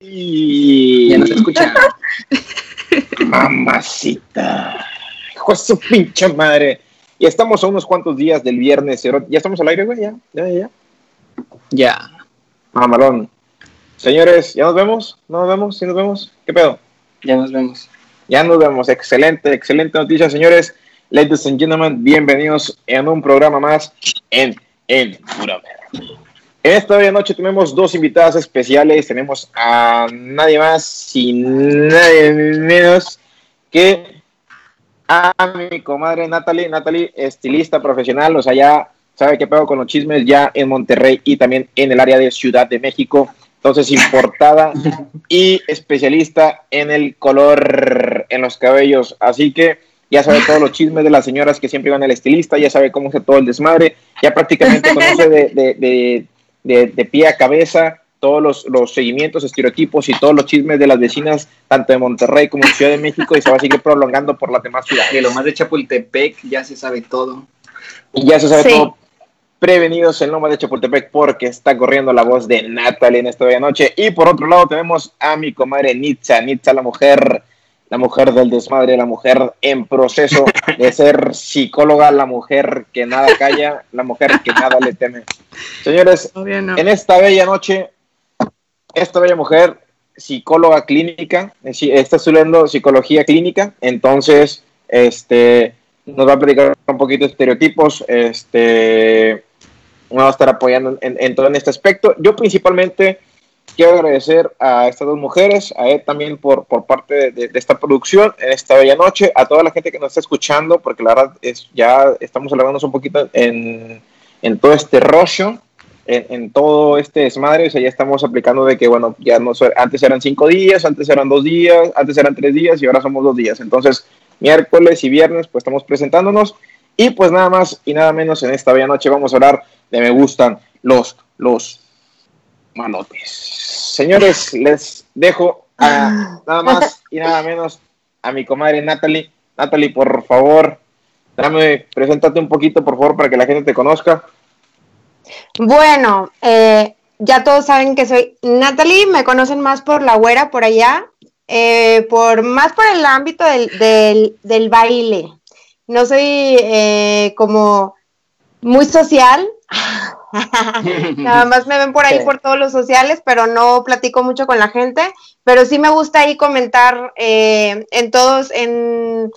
Y... Ya nos escuchan. Mamacita. Hijo de su pinche madre. Y estamos a unos cuantos días del viernes. Ya estamos al aire, güey. Ya, ya, ya. Ya. Mamalón. Señores, ¿ya nos vemos? ¿No nos vemos? ¿Sí nos vemos? ¿Qué pedo? Ya nos vemos. Ya nos vemos. Excelente, excelente noticia, señores. Ladies and gentlemen, bienvenidos en un programa más en En Pura esta noche tenemos dos invitadas especiales. Tenemos a nadie más y nadie menos que a mi comadre Natalie. Natalie, estilista profesional, o sea, ya sabe qué pedo con los chismes ya en Monterrey y también en el área de Ciudad de México. Entonces, importada y especialista en el color en los cabellos. Así que ya sabe todos los chismes de las señoras que siempre van al estilista, ya sabe cómo hace todo el desmadre, ya prácticamente conoce de, de, pie a cabeza todos los, los, seguimientos, estereotipos y todos los chismes de las vecinas, tanto de Monterrey como de Ciudad de México, y se va a seguir prolongando por las demás ciudades. Y lo más de Chapultepec ya se sabe todo. Y ya se sabe todo prevenidos en Loma de Chapultepec porque está corriendo la voz de Natalie en esta bella noche. Y por otro lado tenemos a mi comadre Nitza, Nitza la mujer, la mujer del desmadre, la mujer en proceso de ser psicóloga, la mujer que nada calla, la mujer que nada le teme. Señores, en esta bella noche, esta bella mujer, psicóloga clínica, está estudiando psicología clínica, entonces, este nos va a platicar un poquito de estereotipos, este, va a estar apoyando en, todo en este aspecto. Yo principalmente quiero agradecer a estas dos mujeres, a él también por, por parte de, esta producción en esta bella noche, a toda la gente que nos está escuchando, porque la verdad es ya estamos hablándonos un poquito en, en todo este rollo, en, en, todo este desmadre, o sea, ya estamos aplicando de que, bueno, ya no antes eran cinco días, antes eran dos días, antes eran tres días y ahora somos dos días. Entonces, miércoles y viernes, pues estamos presentándonos. Y pues nada más y nada menos en esta bella noche vamos a hablar de me gustan los, los manotes. Señores, les dejo a nada más y nada menos a mi comadre Natalie. Natalie, por favor, dame, preséntate un poquito, por favor, para que la gente te conozca. Bueno, eh, ya todos saben que soy Natalie, me conocen más por la güera por allá, eh, por más por el ámbito del, del, baile. No soy eh, como muy social. Nada más me ven por ahí por todos los sociales, pero no platico mucho con la gente. Pero sí me gusta ahí comentar eh, en todos, en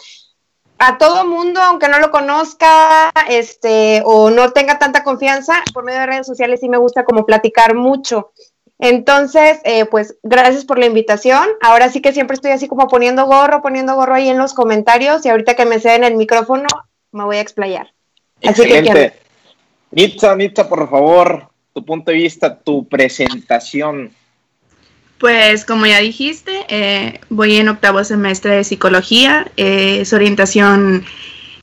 a todo mundo, aunque no lo conozca, este, o no tenga tanta confianza, por medio de redes sociales sí me gusta como platicar mucho. Entonces, eh, pues gracias por la invitación. Ahora sí que siempre estoy así como poniendo gorro, poniendo gorro ahí en los comentarios y ahorita que me ceden el micrófono me voy a explayar. Excelente. Nitza, Nitza, por favor, tu punto de vista, tu presentación. Pues como ya dijiste, eh, voy en octavo semestre de psicología, eh, es orientación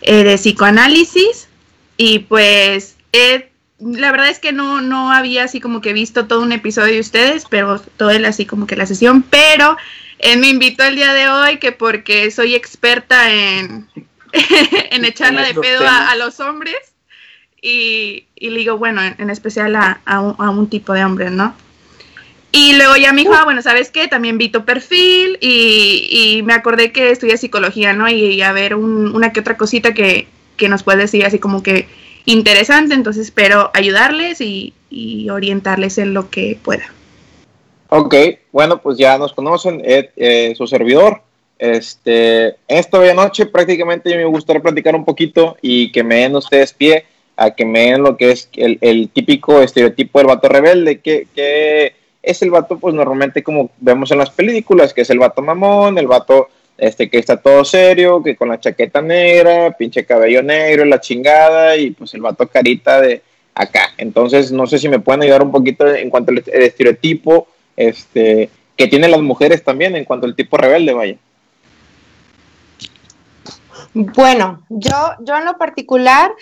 de psicoanálisis y pues he la verdad es que no, no había así como que visto todo un episodio de ustedes, pero todo el así como que la sesión, pero eh, me invitó el día de hoy que porque soy experta en, en echarla de pedo a, los hombres y, y, le digo, bueno, en, especial a, a, un, tipo de hombre, ¿no? Y luego ya me dijo, ah, bueno, ¿sabes qué? También vi tu perfil y, me acordé que estudia psicología, ¿no? Y, a ver una que otra cosita que, que nos puede decir así como que interesante, entonces espero ayudarles y, orientarles en lo que pueda. Ok, bueno, pues ya nos conocen, eh, su servidor. Este, esta bella noche prácticamente me gustaría platicar un poquito y que me den ustedes pie a que me den lo que es el, típico estereotipo del vato rebelde, que, que, es el vato, pues normalmente como vemos en las películas, que es el vato mamón, el vato este que está todo serio, que con la chaqueta negra, pinche cabello negro, la chingada y pues el vato carita de acá. Entonces, no sé si me pueden ayudar un poquito en cuanto al estereotipo este que tienen las mujeres también en cuanto al tipo rebelde, vaya. Bueno, yo, yo en lo particular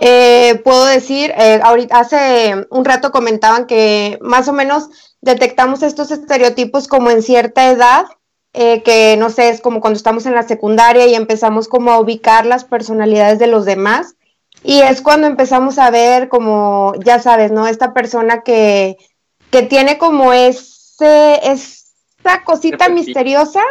eh, puedo decir, eh, ahorita hace un rato comentaban que más o menos detectamos estos estereotipos como en cierta edad eh, que no sé, es como cuando estamos en la secundaria y empezamos como a ubicar las personalidades de los demás. Y es cuando empezamos a ver como, ya sabes, ¿no? Esta persona que, que tiene como ese, es, esa cosita misteriosa,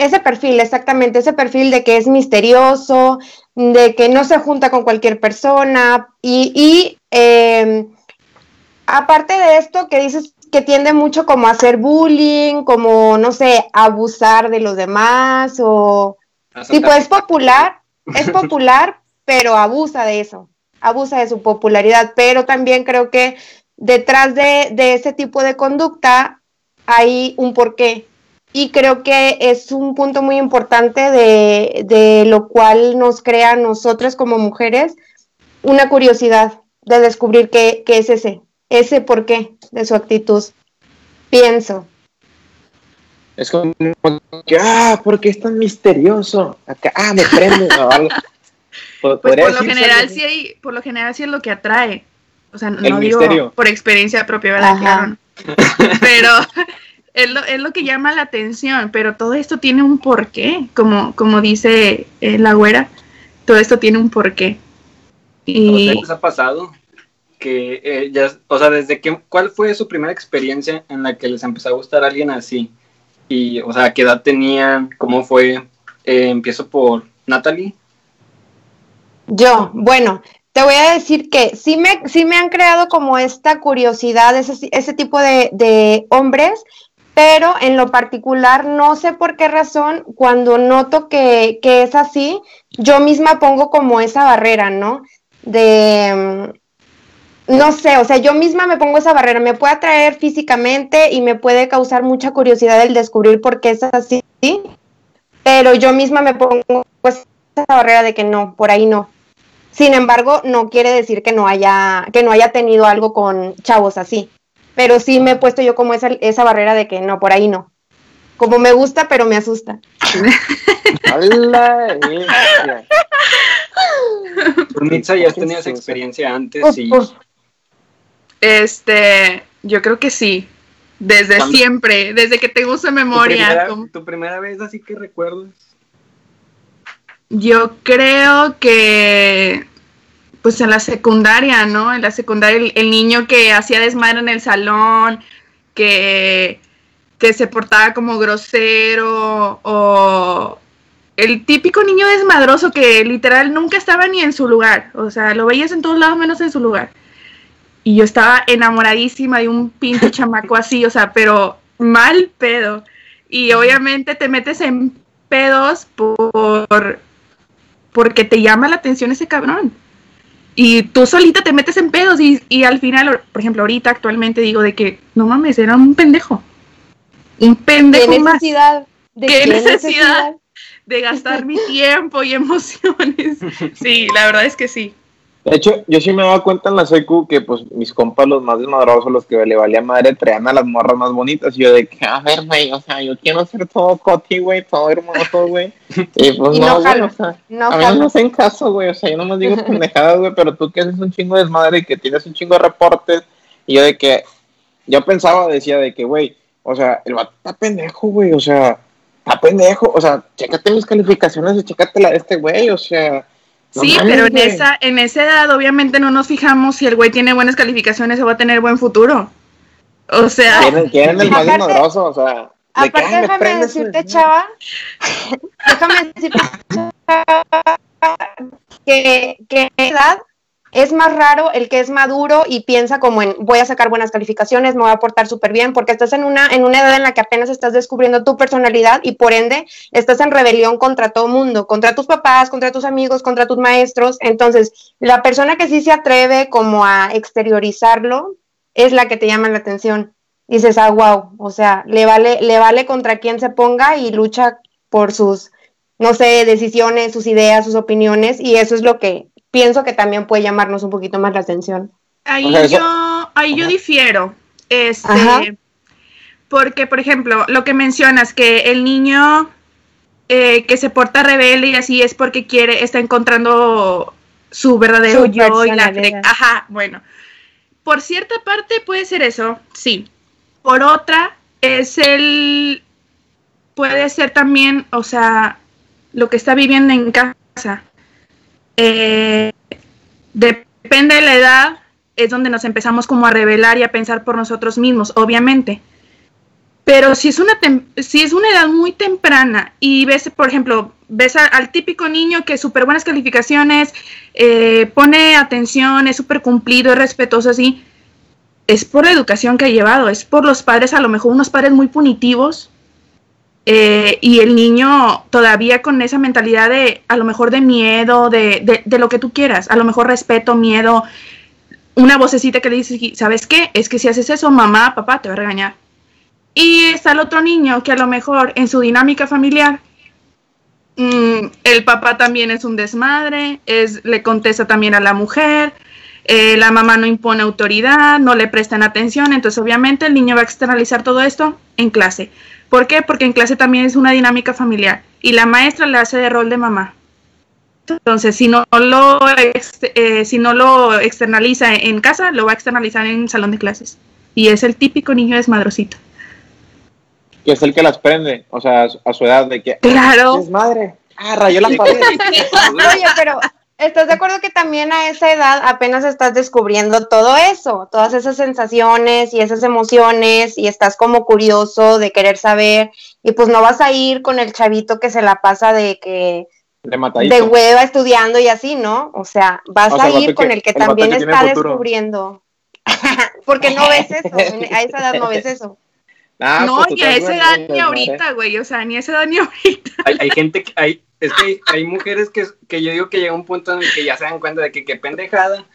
ese perfil, exactamente, ese perfil de que es misterioso, de que no se junta con cualquier persona y, y eh, aparte de esto que dices que tiende mucho como a hacer bullying, como, no sé, abusar de los demás o... Tipo, es popular, es popular, pero abusa de eso, abusa de su popularidad, pero también creo que detrás de, de ese tipo de conducta hay un porqué. Y creo que es un punto muy importante de, de lo cual nos crea a nosotras como mujeres una curiosidad de descubrir qué, qué es ese, ese porqué de su actitud. Pienso. Es como que, ah, porque es tan misterioso. Acá, ah, me prende. Pues por lo general sí hay, por lo general sí es lo que atrae. O sea, no digo por experiencia propia, ¿verdad? Claro. Pero es lo, es lo, que llama la atención, pero todo esto tiene un porqué, como, como dice eh, la güera, todo esto tiene un porqué. Y... ¿Qué ha pasado? Que eh, ya, o sea, desde que, ¿cuál fue su primera experiencia en la que les empezó a gustar a alguien así? Y, o sea, ¿qué edad tenían? ¿Cómo fue? Eh, empiezo por Natalie. Yo, bueno, te voy a decir que sí me, sí me han creado como esta curiosidad, ese, ese tipo de, de, hombres, pero en lo particular no sé por qué razón, cuando noto que, que, es así, yo misma pongo como esa barrera, ¿no? De, mm, no sé, o sea, yo misma me pongo esa barrera, me puede atraer físicamente y me puede causar mucha curiosidad el descubrir por qué es así, pero yo misma me pongo esa barrera de que no, por ahí no. Sin embargo, no quiere decir que no haya, que no haya tenido algo con chavos así. Pero sí me he puesto yo como esa, esa barrera de que no, por ahí no. Como me gusta, pero me asusta. Mitza, ya tenías experiencia antes y... Este, yo creo que sí. Desde siempre, desde que tengo esa memoria. ¿Tu primera, ¿Tu primera vez así que recuerdas? Yo creo que, pues en la secundaria, ¿no? En la secundaria, el, niño que hacía desmadre en el salón, que, que se portaba como grosero, o el típico niño desmadroso que literal nunca estaba ni en su lugar. O sea, lo veías en todos lados menos en su lugar. Y yo estaba enamoradísima de un pinche chamaco así, o sea, pero mal pedo. Y obviamente te metes en pedos por porque te llama la atención ese cabrón. Y tú solita te metes en pedos y, y al final, por ejemplo, ahorita actualmente digo de que, no mames, era un pendejo. Un pendejo ¿Qué necesidad? ¿De ¿Qué, necesidad? de gastar mi tiempo y emociones. Sí, la verdad es que sí. De hecho, yo sí me daba cuenta en la secu que pues mis compas los más desmadrosos, los que le valía madre, traían a las morras más bonitas. Y yo de que, a ver, güey, o sea, yo quiero ser todo coti, güey, todo hermoso, güey. Y pues no, no, güey, o sea, no a mí no me hacen caso, güey, o sea, yo no me digo pendejadas, güey, pero tú que haces un chingo de desmadre y que tienes un chingo de reportes. Y yo de que, yo pensaba, decía de que, güey, o sea, el vato está pendejo, güey, o sea, está pendejo, o sea, chécate mis calificaciones y chécate la de este güey, o sea sí, pero en esa, en esa edad obviamente no nos fijamos si el güey tiene buenas calificaciones o va a tener buen futuro. O sea... ¿Quién, el más desmadroso? O sea... aparte, déjame decirte, chava, déjame decirte, chava, que, que edad es más raro el que es maduro y piensa como en voy a sacar buenas calificaciones, me voy a portar súper bien, porque estás en una, en una edad en la que apenas estás descubriendo tu personalidad y por ende estás en rebelión contra todo mundo, contra tus papás, contra tus amigos, contra tus maestros. Entonces, la persona que sí se atreve como a exteriorizarlo es la que te llama la atención. Dices, ah, wow, o sea, le vale, le vale contra quien se ponga y lucha por sus, no sé, decisiones, sus ideas, sus opiniones, y eso es lo que pienso que también puede llamarnos un poquito más la atención. Ahí yo, ahí yo difiero. Este, porque, por ejemplo, lo que mencionas, que el niño eh, que se porta rebelde y así es porque quiere, está encontrando su verdadero yo y la ajá, bueno. Por cierta parte puede ser eso, sí. Por otra, es el puede ser también, o sea, lo que está viviendo en casa. Eh, depende de la edad, es donde nos empezamos como a revelar y a pensar por nosotros mismos, obviamente. Pero si es una, si es una edad muy temprana y ves, por ejemplo, ves al típico niño que súper buenas calificaciones, eh, pone atención, es súper cumplido, es respetuoso, así, es por la educación que ha llevado, es por los padres, a lo mejor unos padres muy punitivos, eh, y el niño todavía con esa mentalidad de, a lo mejor de miedo, de, de, lo que tú quieras, a lo mejor respeto, miedo, una vocecita que le dice, ¿sabes qué? Es que si haces eso, mamá, papá te va a regañar. Y está el otro niño que a lo mejor en su dinámica familiar, mm, el papá también es un desmadre, es, le contesta también a la mujer, eh, la mamá no impone autoridad, no le prestan atención, entonces obviamente el niño va a externalizar todo esto en clase. ¿Por qué? Porque en clase también es una dinámica familiar y la maestra le hace de rol de mamá. Entonces, si no lo, eh, si no lo externaliza en casa, lo va a externalizar en salón de clases. Y es el típico niño desmadrosito que es el que las prende, o sea, a su edad de que claro. es madre. Ah, rayó la pared. Oye, pero ¿estás de acuerdo que también a esa edad apenas estás descubriendo todo eso, todas esas sensaciones y esas emociones y estás como curioso de querer saber y pues no vas a ir con el chavito que se la pasa de que de, hueva estudiando y así, ¿no? O sea, vas a ir con el que también está descubriendo. Porque no ves eso, a esa edad no ves eso. Ah, no, pues ni a esa edad ni ahorita, güey, o sea, ni a esa edad ni ahorita. Hay, gente que, hay, es que hay, mujeres que, que, yo digo que llega un punto en el que ya se dan cuenta de que qué pendejada,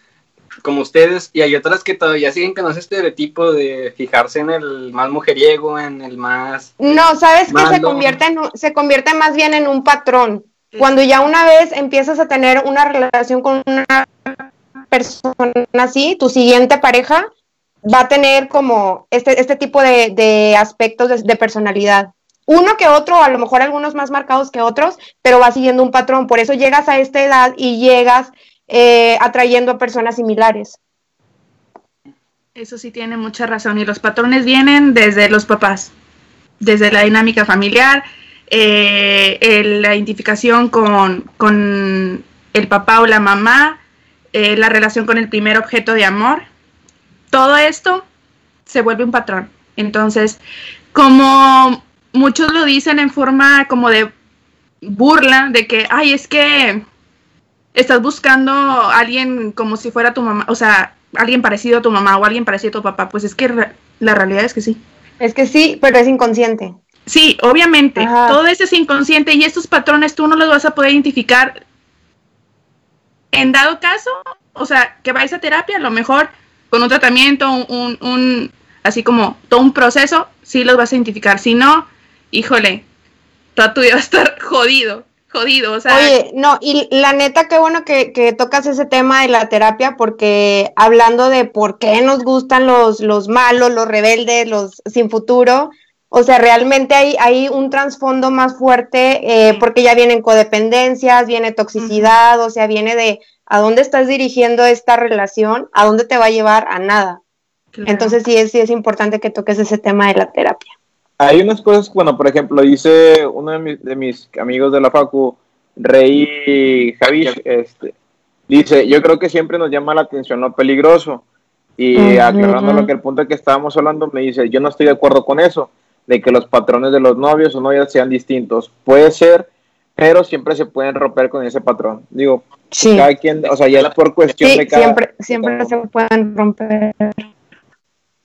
como ustedes, y hay otras que todavía siguen con ese estereotipo de fijarse en el más mujeriego, en el más... No, sabes que se convierte, en, se convierte más bien en un patrón. Cuando ya una vez empiezas a tener una relación con una persona así, tu siguiente pareja, va a tener como este, este tipo de, aspectos de, personalidad. Uno que otro, a lo mejor algunos más marcados que otros, pero va siguiendo un patrón. Por eso llegas a esta edad y llegas eh, atrayendo a personas similares. Eso sí tiene mucha razón. Y los patrones vienen desde los papás, desde la dinámica familiar, eh, la identificación con, con, el papá o la mamá, eh, la relación con el primer objeto de amor todo esto se vuelve un patrón. Entonces, como muchos lo dicen en forma como de burla, de que, ay, es que estás buscando a alguien como si fuera tu mamá, o sea, alguien parecido a tu mamá o alguien parecido a tu papá, pues es que la realidad es que sí. Es que sí, pero es inconsciente. Sí, obviamente, todo eso es inconsciente y estos patrones tú no los vas a poder identificar. En dado caso, o sea, que vais a terapia, a lo mejor con un tratamiento, un, un, así como todo un proceso, sí los vas a identificar. Si no, híjole, toda tu vida va a estar jodido, jodido. O sea, Oye, no, y la neta, qué bueno que, que, tocas ese tema de la terapia, porque hablando de por qué nos gustan los, los malos, los rebeldes, los sin futuro, o sea, realmente hay, hay un trasfondo más fuerte eh, porque ya vienen codependencias, viene toxicidad, o sea, viene de a dónde estás dirigiendo esta relación, a dónde te va a llevar a nada. Entonces sí es, sí es importante que toques ese tema de la terapia. Hay unas cosas, bueno, por ejemplo, dice uno de mis, amigos de la Facu, Rey Javier, este, dice, yo creo que siempre nos llama la atención lo peligroso. Y aclarando lo que el punto que estábamos hablando, me dice, yo no estoy de acuerdo con eso, de que los patrones de los novios o novias sean distintos. Puede ser, pero siempre se pueden romper con ese patrón. Digo, Sí. Cada quien, o sea, ya por cuestión de cada. Siempre, siempre se pueden romper.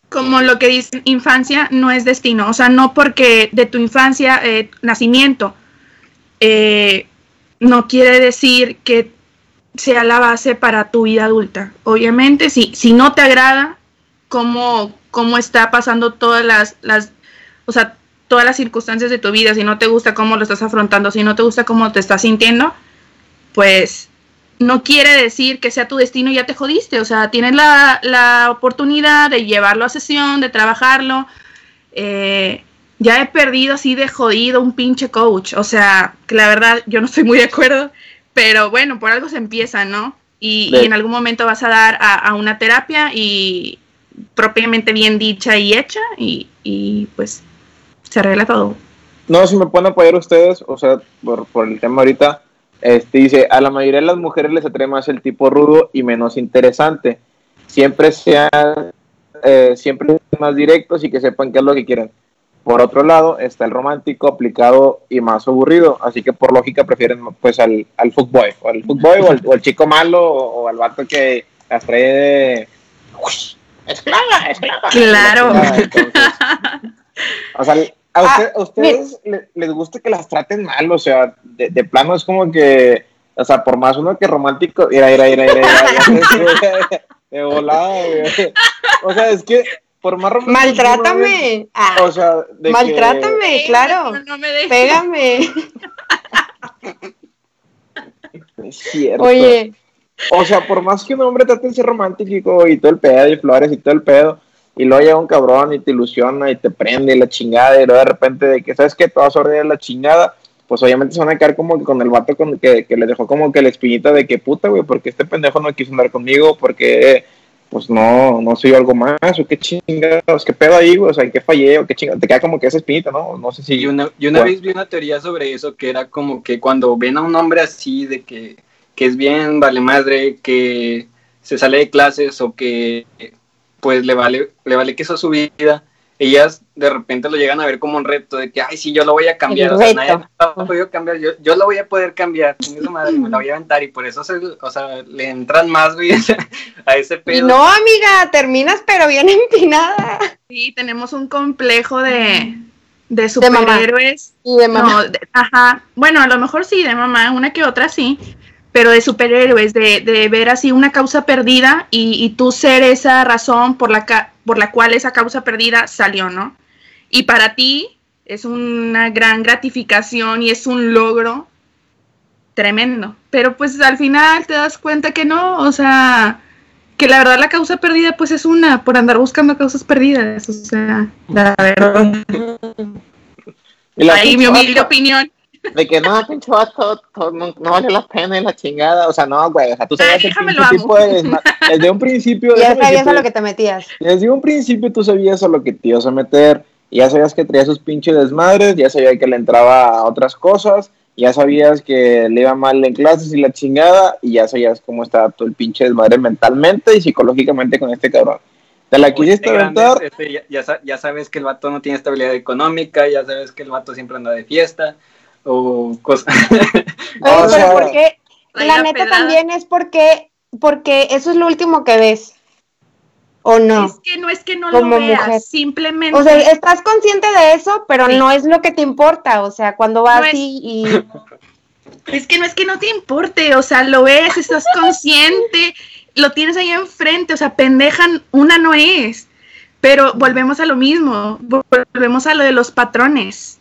Como lo que dice infancia no es destino, o sea, no porque de tu infancia, eh, nacimiento, eh, no quiere decir que sea la base para tu vida adulta. Obviamente, si, si no te agrada cómo, cómo está pasando todas las, las, o sea, todas las circunstancias de tu vida, si no te gusta cómo lo estás afrontando, si no te gusta cómo te estás sintiendo, pues no quiere decir que sea tu destino y ya te jodiste. O sea, tienes la, oportunidad de llevarlo a sesión, de trabajarlo. Eh, ya he perdido así de jodido un pinche coach. O sea, que la verdad yo no estoy muy de acuerdo. Pero bueno, por algo se empieza, ¿no? Y, en algún momento vas a dar a, una terapia y propiamente bien dicha y hecha y, y, pues se arregla todo. No, si me pueden apoyar ustedes, o sea, por, por el tema ahorita, este, dice, a la mayoría de las mujeres les atrae más el tipo rudo y menos interesante. Siempre sean, eh, siempre más directos y que sepan qué es lo que quieren. Por otro lado, está el romántico aplicado y más aburrido, así que por lógica prefieren pues al, al fuckboy, o al fuckboy o al, chico malo o, al vato que las trae de... ¡Esclava, esclava! Claro. o sea, a, ah, ustedes les, gusta que las traten mal, o sea, de, de, plano es como que, o sea, por más uno que romántico, mira, mira, mira, mira, de volada, O sea, es que por más romántico. Maltrátame. Ah, o sea, de maltrátame, claro. No, me Pégame. Es cierto. Oye. O sea, por más que un hombre trate de ser romántico y todo el pedo y flores y todo el pedo, y luego llega un cabrón y te ilusiona y te prende y la chingada, y luego de repente de que, ¿sabes qué? Te vas a ordenar la chingada, pues obviamente se van a quedar como que con el vato con que, que le dejó como que la espinita de que puta, güey, porque este pendejo no quiso andar conmigo, porque pues no, no soy algo más, o qué chingados, qué pedo ahí, güey, o sea, qué fallé, o qué chingados, te queda como que esa espinita, ¿no? No sé si... Y una, y una vez vi una teoría sobre eso, que era como que cuando ven a un hombre así, de que, que es bien, vale madre, que se sale de clases o que pues le vale, le vale que eso su vida, ellas de repente lo llegan a ver como un reto de que, ay, sí, yo lo voy a cambiar, o sea, nadie lo ha podido cambiar, yo, yo lo voy a poder cambiar, madre, me lo voy a aventar y por eso, se, o sea, le entran más, güey, a ese pedo. Y no, amiga, terminas pero bien empinada. Sí, tenemos un complejo de, de superhéroes. y de mamá. ajá, bueno, a lo mejor sí, de mamá, una que otra sí, pero de superhéroes, de, de ver así una causa perdida y, y, tú ser esa razón por la, por la cual esa causa perdida salió, ¿no? Y para ti es una gran gratificación y es un logro tremendo. Pero pues al final te das cuenta que no, o sea, que la verdad la causa perdida pues es una, por andar buscando causas perdidas, o sea, la verdad. Ahí mi humilde opinión. De que no, pinche vato, no, no, vale la pena y la chingada. O sea, no, güey. O sea, tú sabías el tipo de Desde un principio. ya sabías a lo que te metías. Desde un principio tú sabías a lo que te ibas a meter. Ya sabías que traía sus pinches desmadres. Ya sabías que le entraba a otras cosas. Ya sabías que le iba mal en clases y la chingada. Y ya sabías cómo estaba todo el pinche desmadre mentalmente y psicológicamente con este cabrón. Te la quisiste aventar. Este, ya, ya sabes que el vato no tiene estabilidad económica. Ya sabes que el vato siempre anda de fiesta o cosas. pero porque, la neta también es porque, porque eso es lo último que ves. ¿O no? Es que no es que no lo veas, simplemente. O sea, estás consciente de eso, pero no es lo que te importa. O sea, cuando vas así y. Es que no es que no te importe, o sea, lo ves, estás consciente, lo tienes ahí enfrente, o sea, pendejan, una no es. Pero volvemos a lo mismo, volvemos a lo de los patrones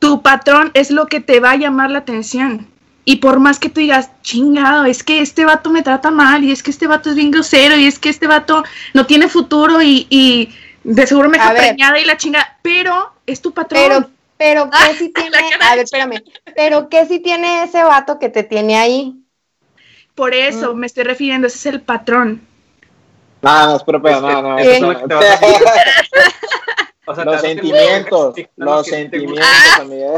tu patrón es lo que te va a llamar la atención. Y por más que tú digas, chingado, es que este vato me trata mal, y es que este vato es bien grosero, y es que este vato no tiene futuro, y, de seguro me deja preñada y la chingada, pero es tu patrón. Pero, pero ¿qué si tiene, a ver, espérame, pero ¿qué si tiene ese vato que te tiene ahí? Por eso mm. me estoy refiriendo, ese es el patrón. No, no, espera, espera, no, no. los sentimientos, los sentimientos, amiga.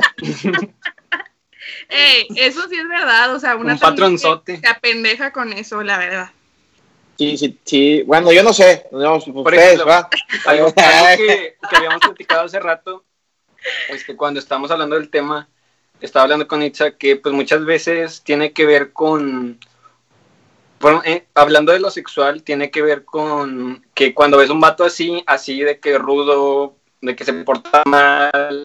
eso sí es verdad, o sea, una un patronzote. se apendeja con eso, la verdad. Sí, sí, sí. Bueno, yo no sé. No, Por ejemplo, ¿va? Algo, que, que, habíamos platicado hace rato, es que cuando estamos hablando del tema, estaba hablando con Itza que pues muchas veces tiene que ver con bueno, eh, hablando de lo sexual, tiene que ver con que cuando ves un vato así, así de que rudo, de que se porta mal,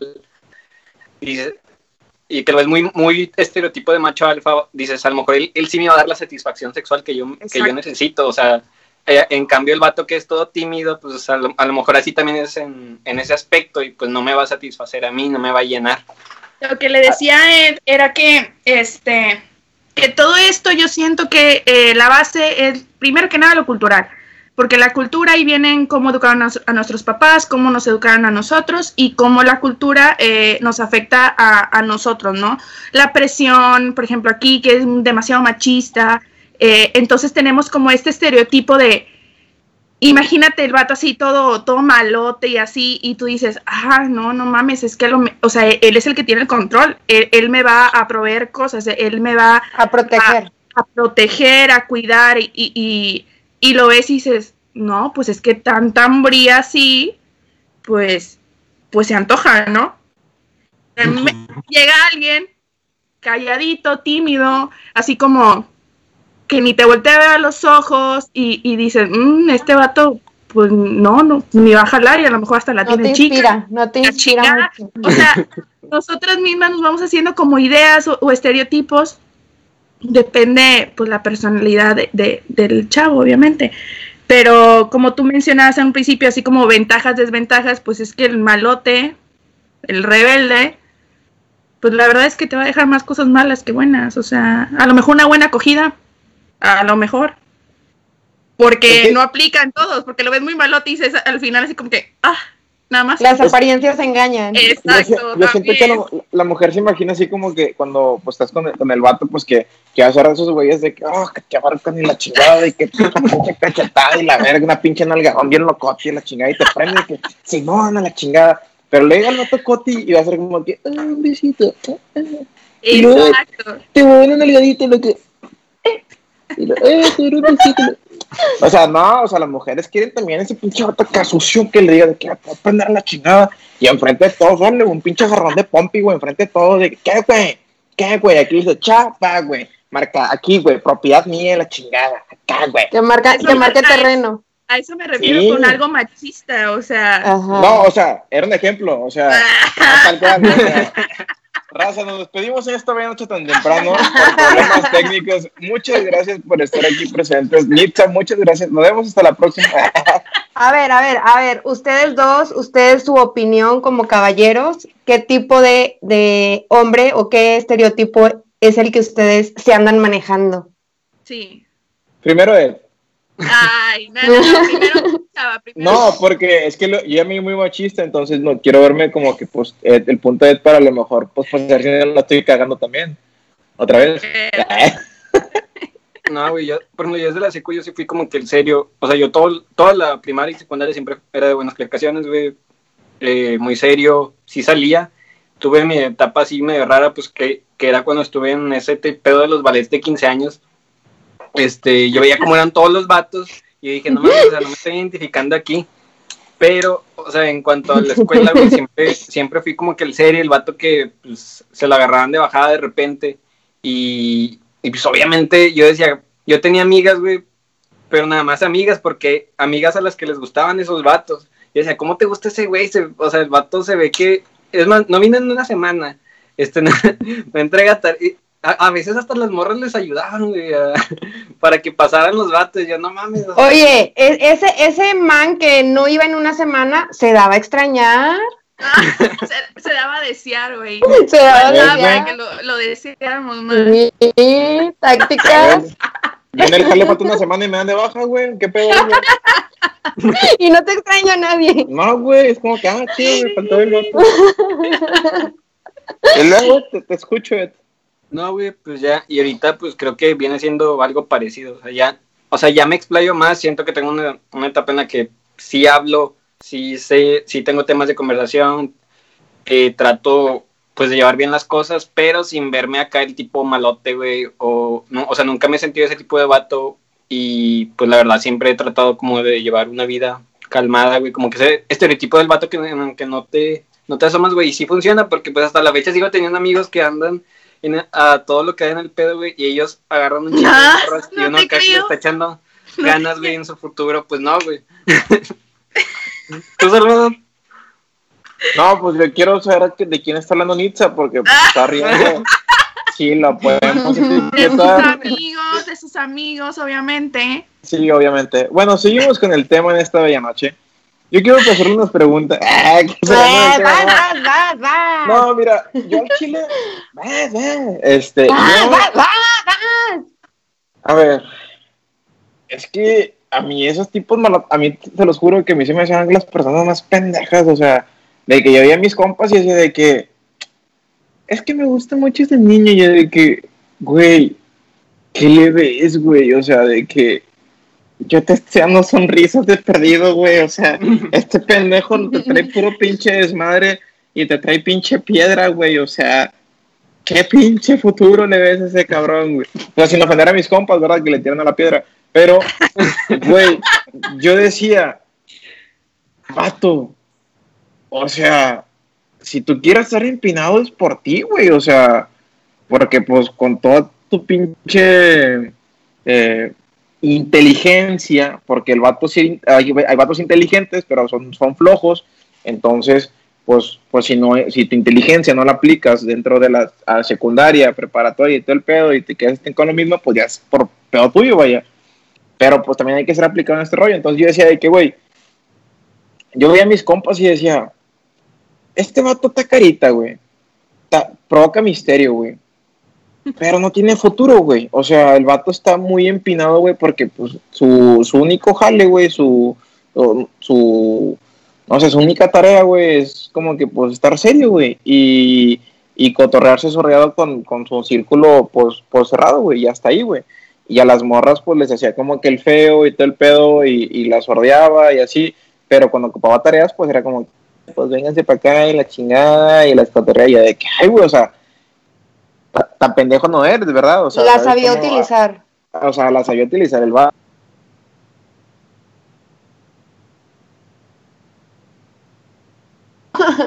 y que lo ves muy, muy estereotipo de macho alfa, dices, a lo mejor él, sí me va a dar la satisfacción sexual que yo, que yo necesito, o sea, eh, en cambio el vato que es todo tímido, pues a lo, mejor así también es en, ese aspecto y pues no me va a satisfacer a mí, no me va a llenar. Lo que le decía Ed era que, este, que todo esto yo siento que eh, la base es, primero que nada, lo cultural porque la cultura ahí viene en cómo educaron a, nuestros papás, cómo nos educaron a nosotros y cómo la cultura eh, nos afecta a, nosotros, ¿no? La presión, por ejemplo, aquí que es demasiado machista, eh, entonces tenemos como este estereotipo de, imagínate el vato así todo, todo malote y así, y tú dices, ah, no, no mames, es que, lo, o sea, él es el que tiene el control, él, me va a proveer cosas, él me va a proteger. A, proteger, a cuidar y y lo ves y dices, no, pues es que tan tan así, pues pues se antoja, ¿no? Llega alguien calladito, tímido, así como que ni te voltea a ver a los ojos y, y dices, mm, este vato, pues no, no, ni va a jalar y a lo mejor hasta la no tiene te chica. inspira, no te inspira. O sea, nosotras mismas nos vamos haciendo como ideas o, o estereotipos. Depende, pues, la personalidad de, de- del chavo, obviamente. Pero como tú mencionabas en un principio, así como ventajas, desventajas, pues es que el malote, el rebelde, pues la verdad es que te va a dejar más cosas malas que buenas. O sea, a lo mejor una buena acogida, a lo mejor. Porque no aplica en todos, porque lo ves muy malote y dices al final así como que, ah, nada más. Las apariencias engañan. Exacto. yo siento que la, la mujer se imagina así como que cuando pues, estás con el, con el vato, pues que, que vas a hacer esos güeyes de que, oh, que te abarcan y la chingada y que pinche cachetada y la verga, una pinche nalgadón bien locote y la chingada y te prende que Simón a la chingada. Pero le llega el vato Coti y va a ser como que, ah, un besito, ah, ah, y luego- Exacto. te voy una nalgadita y lo que, eh, y lo, eh, te un besito. O sea, no, o sea, las mujeres quieren también ese pinche vato casucio que le diga de que "Ah, voy a prender la chingada. Y enfrente de todos, dale un pinche jarrón de pompi, güey, enfrente de todos, de que, ¿qué, güey? ¿Qué, güey? Aquí dice, chapa, güey. Marca, aquí, güey, propiedad mía, la chingada. Acá, güey. Que marca, que marque terreno. A eso me refiero Sí. con algo machista, o sea. Ajá. No, o sea, era un ejemplo, o sea, ah, tal cual. o sea, Raza, nos despedimos en esta bella noche tan temprano por problemas técnicos. Muchas gracias por estar aquí presentes. Nitza, muchas gracias. Nos vemos hasta la próxima. A ver, a ver, a ver, ustedes dos, ustedes su opinión como caballeros, ¿qué tipo de, de hombre o qué estereotipo es el que ustedes se andan manejando? Sí. Primero él. Ay, no, no, no, primero, primero. No, porque es que lo, yo a mí muy machista, entonces no quiero verme como que pues eh, el punto de para a lo mejor pues pues ver si no la estoy cagando también. Otra vez. Eh, No, güey, yo, por ejemplo, yo desde la secu yo sí fui como que el serio, o sea, yo todo, toda la primaria y secundaria siempre era de buenas calificaciones, güey, eh, muy serio, sí salía, tuve mi etapa así medio rara, pues que, que era cuando estuve en ese pedo de los ballets de 15 años, este, yo veía cómo eran todos los vatos, y dije, no mames, o sea, no me estoy identificando aquí, pero, o sea, en cuanto a la escuela, güey, siempre, siempre fui como que el serio, el vato que pues, se lo agarraban de bajada de repente, y, y pues obviamente yo decía, yo tenía amigas, güey, pero nada más amigas, porque amigas a las que les gustaban esos vatos. Yo decía, ¿cómo te gusta ese güey? O sea, el vato se ve que, es más, no vino en una semana, este, no, no entrega y a, a veces hasta las morras les ayudaban, güey, a- para que pasaran los vatos. Yo, no mames. o sea, Oye, e- ese, ese man que no iba en una semana, se daba a extrañar. se, se daba a desear, güey. Se daba a desear. que lo, lo deseáramos más. Sí, tácticas. Yo en el jale falta una semana y me dan de baja, güey. ¿Qué pedo, güey? Y no te extraña a nadie. No, güey, es como que, ah, chido, me faltó el vato. Y luego te, te escucho, Ed. No, güey, pues ya, y ahorita pues creo que viene siendo algo parecido, o sea, ya, o sea, ya me explayo más, siento que tengo una, una etapa en la que sí hablo, sí sé, sí tengo temas de conversación, eh, trato pues de llevar bien las cosas, pero sin verme acá el tipo malote, güey, o, no, o sea, nunca me he sentido ese tipo de vato y pues la verdad siempre he tratado como de llevar una vida calmada, güey, como que ese estereotipo del vato que, que no te, no te asomas, güey, y sí funciona, porque pues hasta la fecha sigo teniendo amigos que andan en- a todo lo que hay en el pedo, güey, y ellos agarran un chingo Ah, de morras y no uno que le está echando ganas, güey, en su futuro, pues no, güey. ¿Tú, Salvador? No, pues yo quiero saber de quién está hablando Nitza, porque pues, está riendo. Sí, lo podemos De sus amigos, de sus amigos, obviamente. Sí, obviamente. Bueno, seguimos con el tema en esta bella noche. Yo quiero hacerle unas preguntas. Ah, me- vas, vas, vas, vas. No, mira, yo al chile. Vas, vas. Este, Vas, yo- vas, vas. A ver, es que a mí esos tipos, malo- a mí te los juro que a mí se me hacían las personas más pendejas, o sea, de que yo veía a mis compas y decía de que, es que me gusta mucho este niño, y de que, güey, ¿qué le ves, güey? O sea, de que yo te estoy dando sonrisas de perdido, güey, o sea, este pendejo te trae puro pinche desmadre y te trae pinche piedra, güey, o sea, ¿qué pinche futuro le ves a ese cabrón, güey? O sea, sin ofender a mis compas, ¿verdad? Que le tiran a la piedra. Pero, güey, yo decía, vato, o sea, si tú quieres estar empinado es por ti, güey, o sea, porque pues con toda tu pinche eh, inteligencia, porque el vato sí, hay, hay vatos inteligentes, pero son, son flojos, entonces, pues, pues si no, si tu inteligencia no la aplicas dentro de la secundaria, preparatoria y todo el pedo, y te quedas con lo mismo, pues ya es por pedo tuyo, vaya. Pero pues también hay que ser aplicado en este rollo. Entonces yo decía de que, güey, yo veía a mis compas y decía, este vato está carita, güey. provoca misterio, güey. Pero no tiene futuro, güey. O sea, el vato está muy empinado, güey, porque pues, su, su único jale, güey, su, su, no sé, su única tarea, güey, es como que, pues, estar serio, güey. Y, y cotorrearse sorreado con, con su círculo, pues, cerrado, güey. Y hasta ahí, güey. Y a las morras, pues, les hacía como que el feo y todo el pedo y, y las sordeaba y así. Pero cuando ocupaba tareas, pues, era como, pues, vénganse para acá y la chingada y las cotorreaba. Y de que, ay, güey, o sea tan pendejo no eres, verdad. O sea, la sabía utilizar. O sea, la sabía utilizar el va.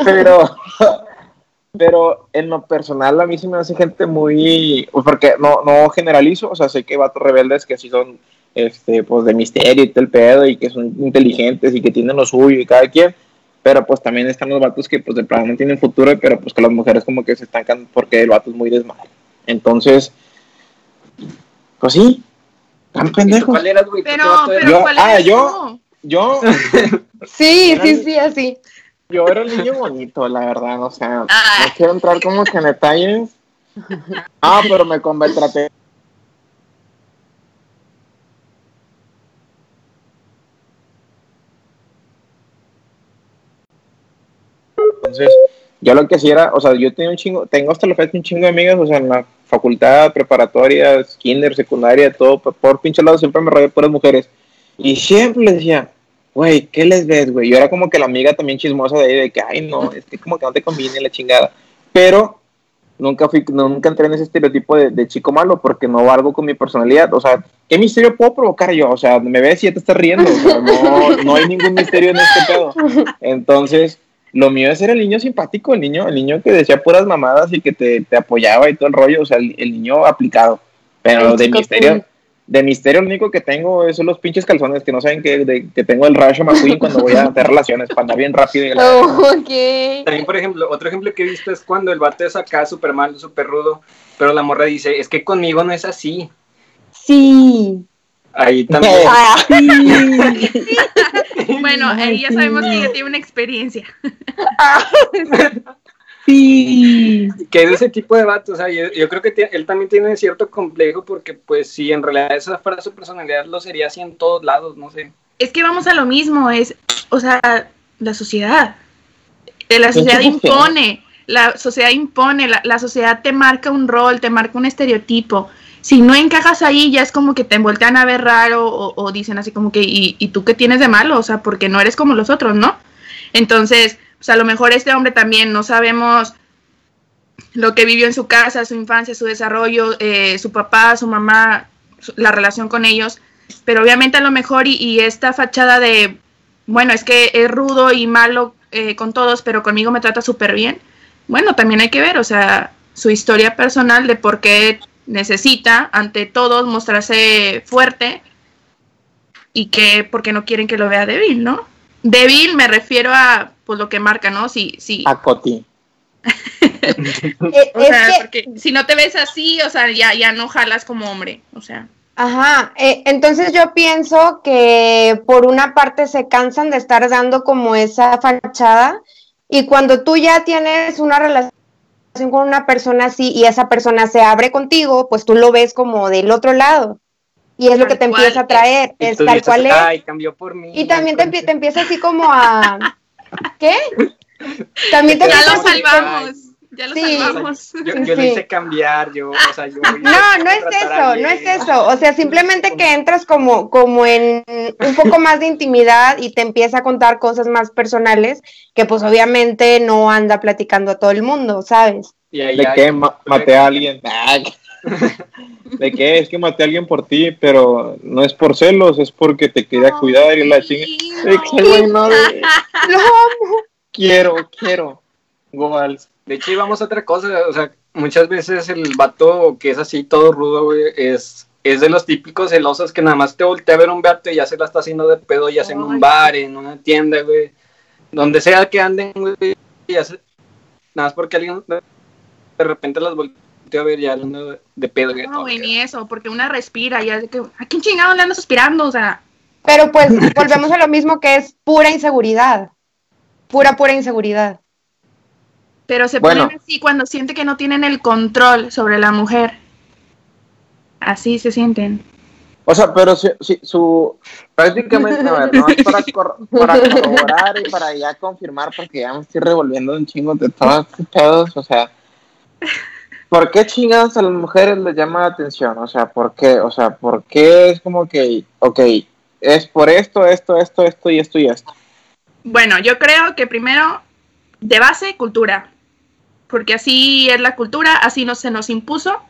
Pero, pero en lo personal a mí se me hace gente muy, porque no, no generalizo, o sea, sé que vatos rebeldes que sí son, este, pues de misterio y todo el pedo y que son inteligentes y que tienen lo suyo y cada quien, pero pues también están los vatos que pues de plano no tienen futuro, pero pues que las mujeres como que se estancan porque el vato es muy desmadre. Entonces, pues sí, tan pendejo. ¿Cuál era, güey? Pero, pero yo, ah, yo, yo. sí, sí, sí, así. Yo era el niño bonito, la verdad, o sea, no quiero entrar como que en detalles. Ah, pero me convertraté Entonces, yo lo que hacía era, o sea, yo tenía un chingo, tengo hasta la fecha un chingo de amigas, o sea, en la facultad, preparatoria, kinder, secundaria, todo, por pinche lado siempre me rodeé puras mujeres. Y siempre les decía, güey, ¿qué les ves, güey? Yo era como que la amiga también chismosa de ahí, de que, ay, no, es que como que no te conviene la chingada. Pero nunca fui, nunca entré en ese estereotipo de, chico malo porque no valgo con mi personalidad. O sea, ¿qué misterio puedo provocar yo? O sea, me ves y ya te estás riendo. no, no hay ningún misterio en este pedo. Entonces, lo mío es ser el niño simpático, el niño, el niño que decía puras mamadas y que te, apoyaba y todo el rollo, o sea, el, niño aplicado. Pero de misterio, de misterio lo único que tengo son los pinches calzones que no saben que, que tengo el rayo McQueen cuando voy a hacer relaciones, para andar bien rápido. Y oh, También, por ejemplo, otro ejemplo que he visto es cuando el vato es acá súper malo, súper rudo, pero la morra dice, es que conmigo no es así. Sí. Ahí también. Ah. bueno, ahí ya sabemos que ella tiene una experiencia. sí. Que es ese tipo de vato, o sea, yo, creo que él también tiene cierto complejo porque, pues, sí, en realidad esa fuera su personalidad, lo sería así en todos lados, no sé. Es que vamos a lo mismo, es, o sea, la sociedad. Eh, la sociedad impone, la sociedad impone, la, la sociedad te marca un rol, te marca un estereotipo si no encajas ahí, ya es como que te voltean a ver raro o, dicen así como que, ¿y, ¿y, tú qué tienes de malo? O sea, porque no eres como los otros, ¿no? Entonces, pues a lo mejor este hombre también no sabemos lo que vivió en su casa, su infancia, su desarrollo, eh, su papá, su mamá, la relación con ellos, pero obviamente a lo mejor y, esta fachada de, bueno, es que es rudo y malo eh, con todos, pero conmigo me trata súper bien, bueno, también hay que ver, o sea, su historia personal de por qué necesita, ante todos, mostrarse fuerte y que porque no quieren que lo vea débil, ¿no? Débil me refiero a pues lo que marca, ¿no? Si, si... A Coti. o sea, porque si no te ves así, o sea, ya, ya no jalas como hombre, o sea. Ajá, eh, entonces yo pienso que por una parte se cansan de estar dando como esa fachada y cuando tú ya tienes una relación con una persona así y esa persona se abre contigo, pues tú lo ves como del otro lado. Y es lo que te empieza a traer, es tal cual es. Ay, cambió por mí. Y también te, te, empieza así como a... ¿Qué? También te ya lo salvamos. Ya lo salvamos. Yo, yo le hice cambiar, yo, o sea, yo... No, no es eso, no es eso. O sea, simplemente que entras como, como en un poco más de intimidad y te empieza a contar cosas más personales que pues obviamente no anda platicando a todo el mundo, ¿sabes? ¿De qué maté a alguien? ¿De qué? Es que maté a alguien por ti, pero no es por celos, es porque te quería cuidar y la chinga. Lo amo. quiero, quiero. Goals. De hecho, íbamos a otra cosa, o sea, muchas veces el vato que es así todo rudo, güey, es, es de los típicos celosos que nada más te voltea a ver un gato y ya se la está haciendo de pedo, ya sea en un bar, en una tienda, güey, donde sea que anden, güey, ya nada más porque alguien de repente las voltea a ver ya de, de pedo. No, güey, ni eso, porque una respira, ya de que, ¿a quién chingado le anda suspirando? O sea. Pero pues volvemos a lo mismo que es pura inseguridad, pura, pura inseguridad. Pero se ponen así cuando sienten que no tienen el control sobre la mujer. Así se sienten. O sea, pero si, su prácticamente, a ver, no es para, para corroborar y para ya confirmar, porque ya me estoy revolviendo un chingo de todos pedos, o sea, ¿por qué chingados a las mujeres les llama la atención? O sea, ¿por qué? O sea, ¿por qué es como que, ok, es por esto, esto, esto, esto y esto y esto? Bueno, yo creo que primero, de base, cultura porque así es la cultura, así no se nos impuso.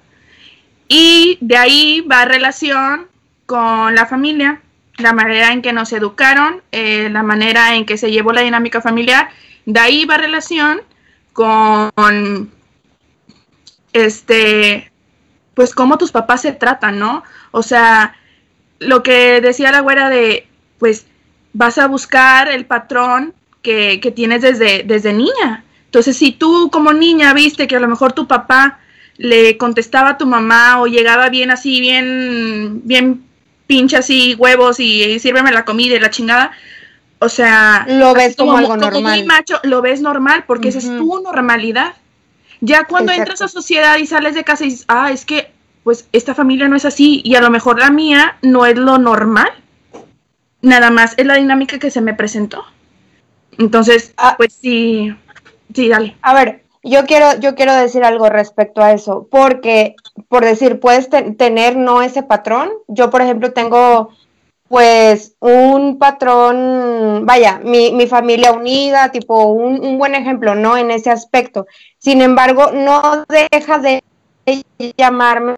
Y de ahí va relación con la familia, la manera en que nos educaron, eh, la manera en que se llevó la dinámica familiar. De ahí va relación con, este, pues cómo tus papás se tratan, ¿no? O sea, lo que decía la güera de, pues vas a buscar el patrón que, que tienes desde, desde niña. Entonces, si tú como niña viste que a lo mejor tu papá le contestaba a tu mamá o llegaba bien así, bien, bien pinche así huevos y, sírveme la comida y la chingada, o sea, lo ves como, algo normal. Muy macho, lo ves normal porque esa es tu normalidad. Ya cuando entras a sociedad y sales de casa y dices, ah, es que pues esta familia no es así y a lo mejor la mía no es lo normal. Nada más es la dinámica que se me presentó. Entonces, ah. pues sí, Sí, dale. A ver, yo quiero, yo quiero decir algo respecto a eso, porque, por decir, puedes tener no ese patrón. Yo, por ejemplo, tengo pues un patrón, vaya, mi, mi familia unida, tipo un, un, buen ejemplo, ¿no? En ese aspecto. Sin embargo, no deja de llamarme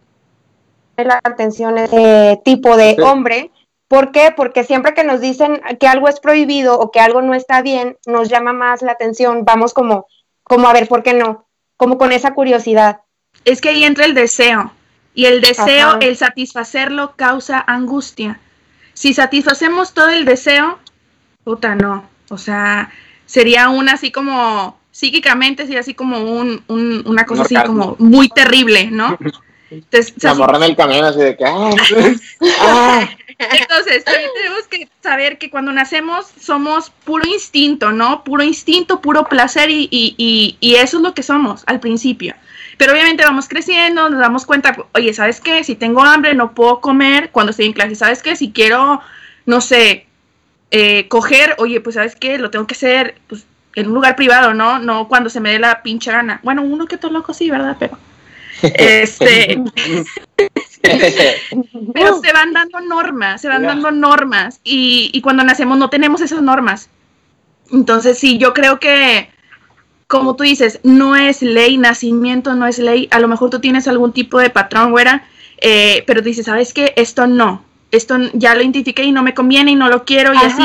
la atención ese tipo de hombre. ¿Por qué? Porque siempre que nos dicen que algo es prohibido o que algo no está bien, nos llama más la atención, vamos como, como a ver, ¿por qué no? Como con esa curiosidad. Es que ahí entra el deseo. Y el deseo, el satisfacerlo, causa angustia. Si satisfacemos todo el deseo, puta, no. O sea, sería un así como, psíquicamente, sería así como un, un una cosa así como muy terrible, ¿no? Entonces, se en el camión así de que, ah, ah. Entonces, también tenemos que saber que cuando nacemos somos puro instinto, ¿no? Puro instinto, puro placer y, y, y, eso es lo que somos al principio. Pero obviamente vamos creciendo, nos damos cuenta, oye, ¿sabes qué? Si tengo hambre, no puedo comer cuando estoy en clase. ¿Sabes qué? Si quiero, no sé, eh, coger, oye, pues ¿sabes qué? Lo tengo que hacer pues, en un lugar privado, ¿no? No cuando se me dé la pinche gana. Bueno, uno que todo loco sí, ¿verdad? Pero... Este, pero se van dando normas, se van dando normas y, y, cuando nacemos no tenemos esas normas. Entonces sí, yo creo que, como tú dices, no es ley, nacimiento no es ley. A lo mejor tú tienes algún tipo de patrón, güera, eh, pero dices, ¿sabes qué? Esto no, esto ya lo identifiqué y no me conviene y no lo quiero y así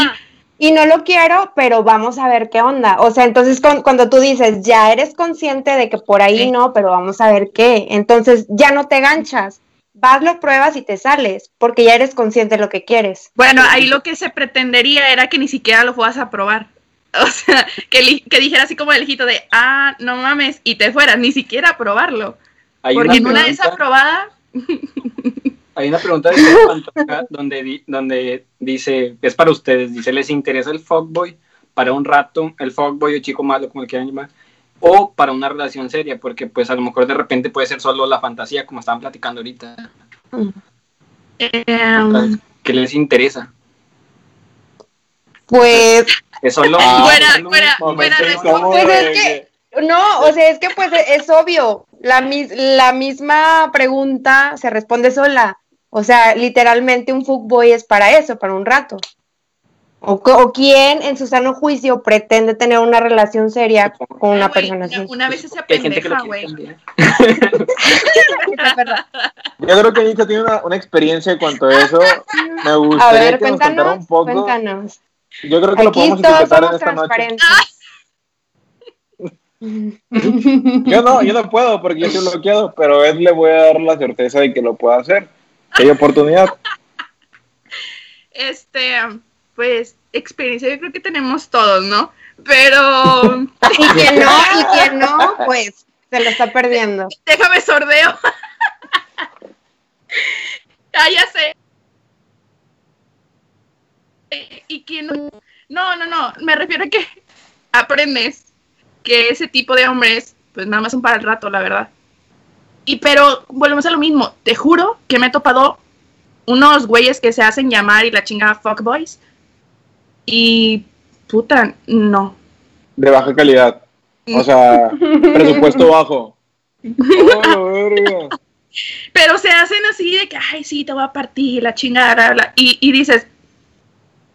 y no lo quiero, pero vamos a ver qué onda. O sea, entonces cuando tú dices, ya eres consciente de que por ahí no, pero vamos a ver qué, entonces ya no te ganchas. Vas, lo pruebas y te sales, porque ya eres consciente de lo que quieres. Bueno, ahí lo que se pretendería era que ni siquiera lo fueras a probar. O sea, que, que dijera así como el hijito de, ah, no mames, y te fueras, ni siquiera a probarlo. porque en una vez aprobada hay una pregunta de donde, donde dice, es para ustedes, dice, ¿les interesa el fuckboy para un rato, el fuckboy o chico malo, como el quieran llamar, o para una relación seria? Porque pues a lo mejor de repente puede ser solo la fantasía, como estaban platicando ahorita. Em, ¿Qué les interesa? Pues... Es solo... fuera, fuera, fuera, pues es que... No, o sea, es que pues es obvio, la, la misma pregunta se responde sola. O sea, literalmente un fuckboy es para eso, para un rato. O, o, quién en su sano juicio pretende tener una relación seria con una persona así. Una, vez esa pendeja, güey. Yo creo que Anita tiene una, una, experiencia en cuanto a eso. Me gustaría a ver, que cuéntanos, nos un poco. Cuéntanos. Yo creo que lo podemos interpretar en esta noche. yo no, yo no puedo porque yo estoy bloqueado, pero a él le voy a dar la certeza de que lo pueda hacer. Hay oportunidad. Este, pues, experiencia yo creo que tenemos todos, ¿no? Pero... y quien no, y quien no, pues, se lo está perdiendo. Déjame sordeo. ah, ya sé. Y quien no... No, no, no, me refiero a que aprendes que ese tipo de hombres, pues nada más son para el rato, la verdad. Y pero volvemos a lo mismo, te juro que me he topado unos güeyes que se hacen llamar y la chingada fuckboys. Y puta, no. De baja calidad. O sea, presupuesto bajo. Oh, pero se hacen así de que, ay, sí, te voy a partir la chingada. Y, y dices,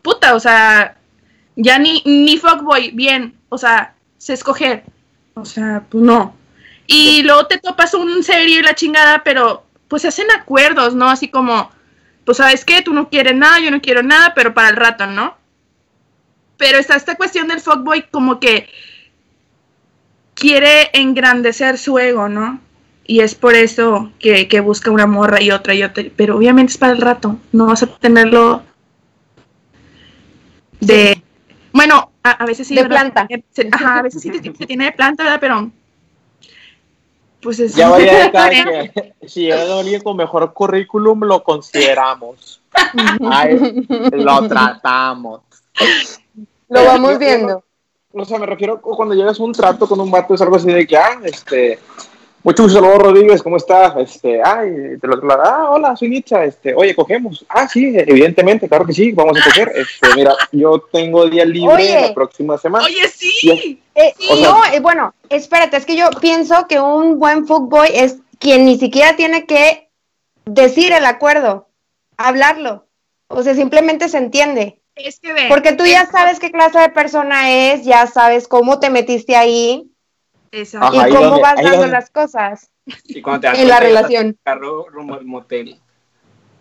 puta, o sea, ya ni, ni fuckboy, bien, o sea, se escoger. O sea, pues no. Y luego te topas un serio y la chingada, pero pues se hacen acuerdos, ¿no? Así como, pues sabes qué, tú no quieres nada, yo no quiero nada, pero para el rato, ¿no? Pero está esta cuestión del fuckboy como que quiere engrandecer su ego, ¿no? Y es por eso que, que busca una morra y otra y otra. Pero obviamente es para el rato, no vas a tenerlo de... Bueno, a, veces sí. De planta. ajá, a veces sí se, tiene de planta, ¿verdad? Pero. Pues es. Ya voy a que si llega alguien con mejor currículum, lo consideramos. lo tratamos. Lo vamos viendo. o sea, me refiero cuando llegas a un trato con un vato, es algo así de que, ah, este mucho gusto, Salvador Rodríguez, ¿cómo estás? Este, ay, te lo ah, hola, soy Nitza, este, oye, cogemos. Ah, sí, evidentemente, claro que sí, vamos a coger. Este, mira, yo tengo día libre la próxima semana. Oye, sí. Eh, no, eh, bueno, espérate, es que yo pienso que un buen fuckboy es quien ni siquiera tiene que decir el acuerdo, hablarlo. O sea, simplemente se entiende. Es que Porque tú ya sabes qué clase de persona es, ya sabes cómo te metiste ahí, y cómo vas dando las cosas en la relación. rumbo al motel.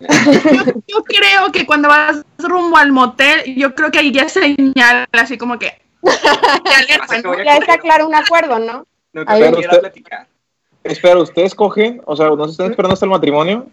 Yo, creo que cuando vas rumbo al motel, yo creo que ahí ya señala así como que ya, está claro un acuerdo, ¿no? No, que usted, platicar. Espera, ¿ustedes cogen? O sea, ¿no se están esperando hasta el matrimonio?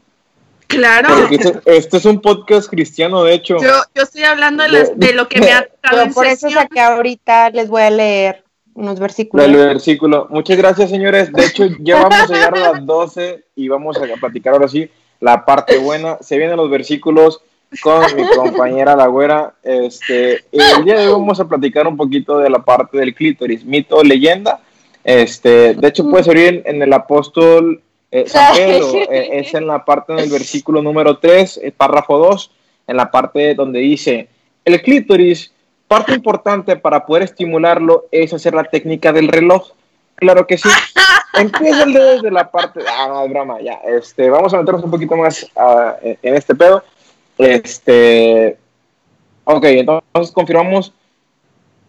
Claro. Este, este, es un podcast cristiano, de hecho. Yo, yo estoy hablando de, lo que me ha tocado. Por eso es que ahorita les voy a leer unos versículos. El versículo. Muchas gracias, señores. De hecho, ya vamos a llegar a las 12 y vamos a platicar ahora sí la parte buena. Se vienen los versículos con mi compañera La Güera. Este, el día de hoy vamos a platicar un poquito de la parte del clítoris, mito, leyenda. Este, de hecho, puede ser en, el apóstol eh, San Pedro, eh, es en la parte del versículo número 3, el párrafo 2, en la parte donde dice, el clítoris Parte importante para poder estimularlo es hacer la técnica del reloj. Claro que sí. Empieza el dedo desde la parte. Ah, no, es broma, ya. Este, vamos a meternos un poquito más ah, en este pedo. Este. Ok, entonces confirmamos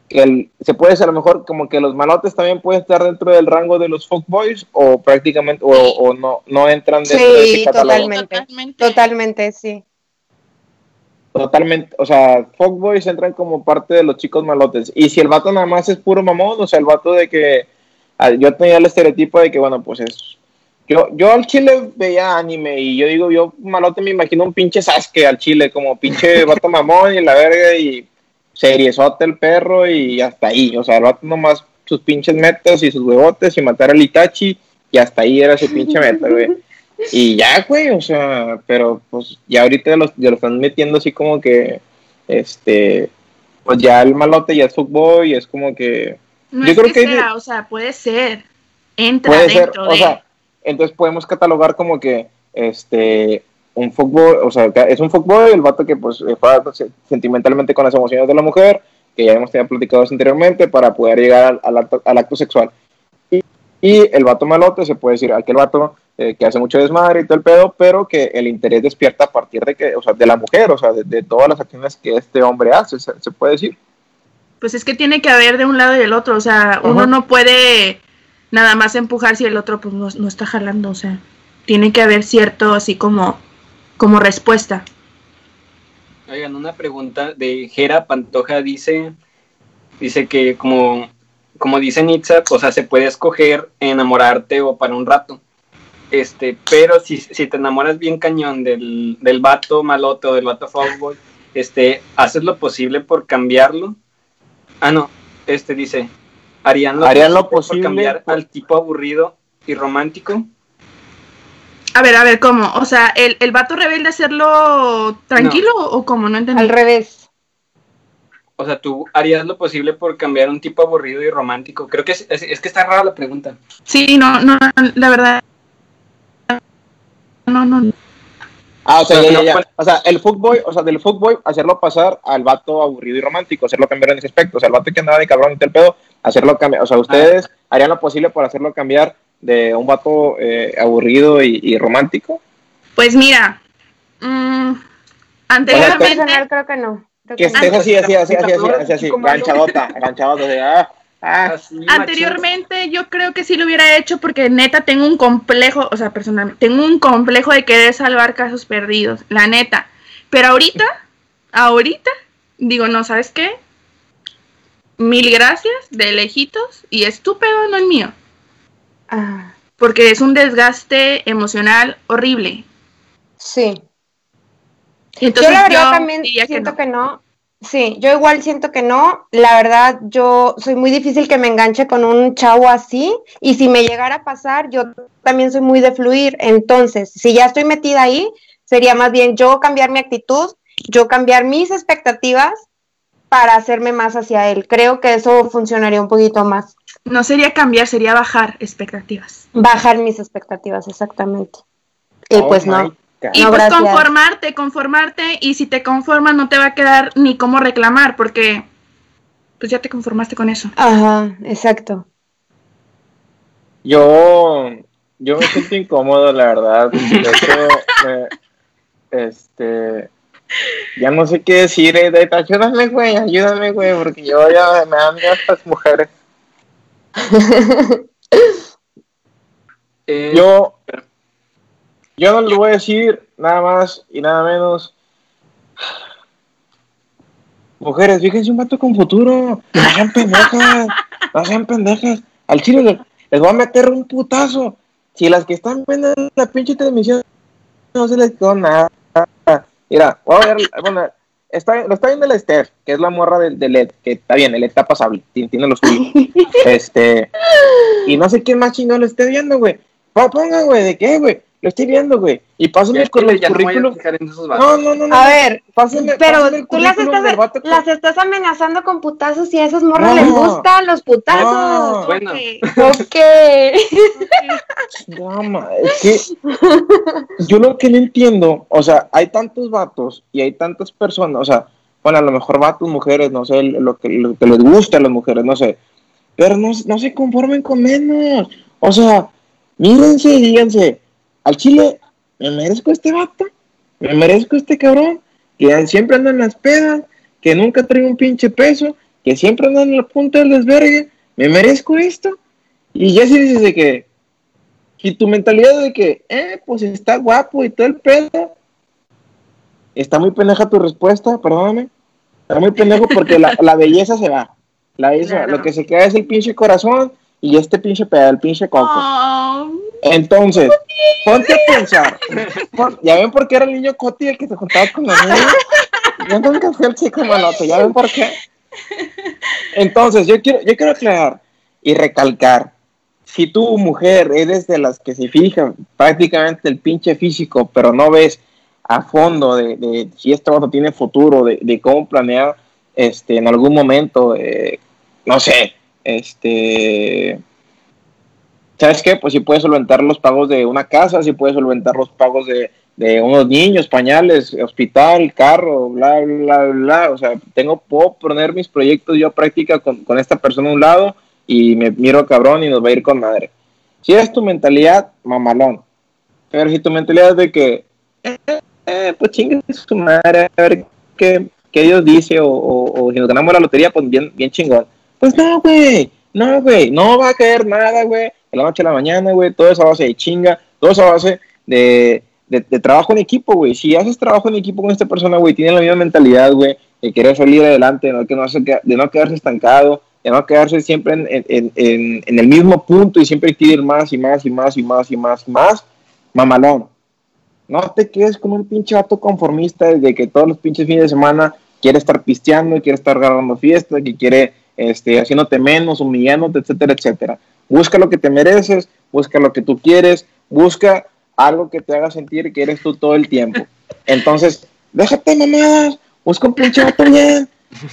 que se puede ser a lo mejor como que los malotes también pueden estar dentro del rango de los boys o prácticamente o, no, no entran dentro de ese catálogo. Totalmente, totalmente, sí. Totalmente, o sea, fuckboys entran como parte de los chicos malotes. Y si el vato nada más es puro mamón, o sea, el vato de que ah, yo tenía el estereotipo de que, bueno, pues es. Yo, yo al chile veía anime y yo digo, yo malote me imagino un pinche Sasuke al chile, como pinche vato mamón y la verga y seriesote el perro y hasta ahí. O sea, el vato nomás sus pinches metas y sus huevotes y matar al Itachi y hasta ahí era su pinche meta, güey. Y ya, güey, o sea, pero pues ya ahorita ya lo están metiendo así como que, este, pues ya el malote ya es fútbol y es como que... No yo creo que, sea, o sea, puede ser, entra puede dentro ser, O sea, entonces podemos catalogar como que, este, un fútbol, o sea, es un fútbol el vato que pues juega sentimentalmente con las emociones de la mujer, que ya hemos tenido platicado anteriormente, para poder llegar al, acto, al acto sexual. Y, y, el vato malote se puede decir, aquel vato eh, que hace mucho desmadre y todo el pedo, pero que el interés despierta a partir de que, o sea, de la mujer, o sea, de, todas las acciones que este hombre hace, se, puede decir. Pues es que tiene que haber de un lado y del otro, o sea, uno no puede nada más empujar si el otro pues no, está jalando, o sea, tiene que haber cierto así como, como respuesta. Oigan, una pregunta de Jera Pantoja dice, dice que como como dice Nietzsche, o sea, se puede escoger enamorarte o para un rato. Este, pero si, si te enamoras bien cañón del, del vato malote o del vato fuckboy, este, haces lo posible por cambiarlo. Ah, no, este dice, harían lo, posible, por cambiar al tipo aburrido y romántico. A ver, a ver, ¿cómo? O sea, ¿el, el vato rebelde hacerlo tranquilo o cómo? No entendí. Al revés. O sea, tú harías lo posible por cambiar un tipo aburrido y romántico. Creo que es, es, que está rara la pregunta. Sí, no, no, la verdad. No, no. Ah, o sea, ya, ya, ya. O sea, el fuckboy, o sea, del fuckboy hacerlo pasar al vato aburrido y romántico, hacerlo cambiar en ese aspecto. O sea, el vato que andaba de cabrón y el pedo, hacerlo cambiar. O sea, ustedes ah. harían lo posible por hacerlo cambiar de un vato eh, aburrido y, romántico. Pues mira, mmm, anteriormente. creo que no. Que estés así, así, así, así, así, así, ganchadota, ganchadota, de ah, ah. Anteriormente yo creo que sí lo hubiera hecho porque neta tengo un complejo, o sea, personalmente, tengo un complejo de querer salvar casos perdidos, la neta. Pero ahorita, ahorita, digo, no, ¿sabes qué? Mil gracias, de lejitos, y estúpido no es mío. Ah. Porque es un desgaste emocional horrible. Sí yo la verdad también siento que no. Sí, yo igual siento que no. La verdad, yo soy muy difícil que me enganche con un chavo así. Y si me llegara a pasar, yo también soy muy de fluir. Entonces, si ya estoy metida ahí, sería más bien yo cambiar mi actitud, yo cambiar mis expectativas para hacerme más hacia él. Creo que eso funcionaría un poquito más. No sería cambiar, sería bajar expectativas. Bajar mis expectativas, exactamente. Y oh pues no. Y pues conformarte, conformarte, y si te conformas no te va a quedar ni cómo reclamar, porque pues ya te conformaste con eso. Ajá, exacto. Yo, yo me siento incómodo, la verdad. este, ya no sé qué decir. Eh, ayúdame, güey, ayúdame, güey, porque yo ya me dan estas mujeres. Eh, yo, yo no les voy a decir nada más y nada menos. Mujeres, fíjense un vato con futuro. No sean pendejas. No sean pendejas. Al chile les, voy a meter un putazo. Si las que están viendo la pinche transmisión no se les quedó nada. Mira, voy a ver. Bueno, está, lo está viendo el Esther, que es la morra del, LED, que está bien, el LED está pasable, tiene los suyos. este. Y no sé quién más chingón lo esté viendo, güey. Pongan, güey, ¿de qué, güey? Lo estoy viendo, güey. Y pásenme con el currículum. No, no, no, no. A ver, pásenme, pero tú las estás, las estás amenazando con putazos y a esas morras les gustan los putazos. Bueno. Ok. no, es que yo lo que no entiendo, o sea, hay tantos vatos y hay tantas personas, o sea, bueno, a lo mejor vatos, mujeres, no sé, lo que, lo que les gusta a las mujeres, no sé. Pero no, no se conformen con menos. O sea, mírense y díganse, al chile, me merezco este vato, me merezco este cabrón, que siempre anda en las pedas, que nunca trae un pinche peso, que siempre anda en la punta del desvergue, me merezco esto. Y ya si dices de que, y tu mentalidad de que, eh, pues está guapo y todo el pedo, está muy pendeja tu respuesta, perdóname, está muy pendejo porque la, belleza se va. La belleza, lo que se queda es el pinche corazón y este pinche pedo, el pinche coco. Entonces, ponte a pensar. ya ven por qué era el niño Coti el que se juntaba con la niña. Yo nunca fui el chico malote, ya ven por qué. Entonces, yo quiero, yo quiero aclarar y recalcar. Si tú, mujer, eres de las que se fijan prácticamente el pinche físico, pero no ves a fondo de, si este vato tiene futuro, de, cómo planear este, en algún momento, eh, no sé, este ¿sabes qué? Pues si puedes solventar los pagos de una casa, si puedes solventar los pagos de, unos niños, pañales, hospital, carro, bla, bla, bla. O sea, tengo, puedo poner mis proyectos yo a práctica con, esta persona a un lado y me miro cabrón y nos va a ir con madre. Si es tu mentalidad, mamalón. Pero si tu mentalidad es de que, eh, eh, pues chingue su madre, a ver qué, qué Dios dice, o, o, si nos ganamos la lotería, pues bien, bien chingón. Pues no, güey, no, güey, no va a caer nada, güey de la noche a la mañana, güey, todo eso a base de chinga, todo eso a base de, trabajo en equipo, güey. Si haces trabajo en equipo con esta persona, güey, tiene la misma mentalidad, güey, de querer salir adelante, de no, que no de no quedarse estancado, y no quedarse siempre en, el mismo punto y siempre ir más y más y más y más y más y más, mamalón. No te quedes con un pinche vato conformista de que todos los pinches fines de semana quiere estar pisteando, quiere estar agarrando fiesta, que quiere este, haciéndote menos, humillándote, etcétera, etcétera. Busca lo que te mereces, busca lo que tú quieres, busca algo que te haga sentir que eres tú todo el tiempo. Entonces, déjate mamadas, busca un pinche vato bien,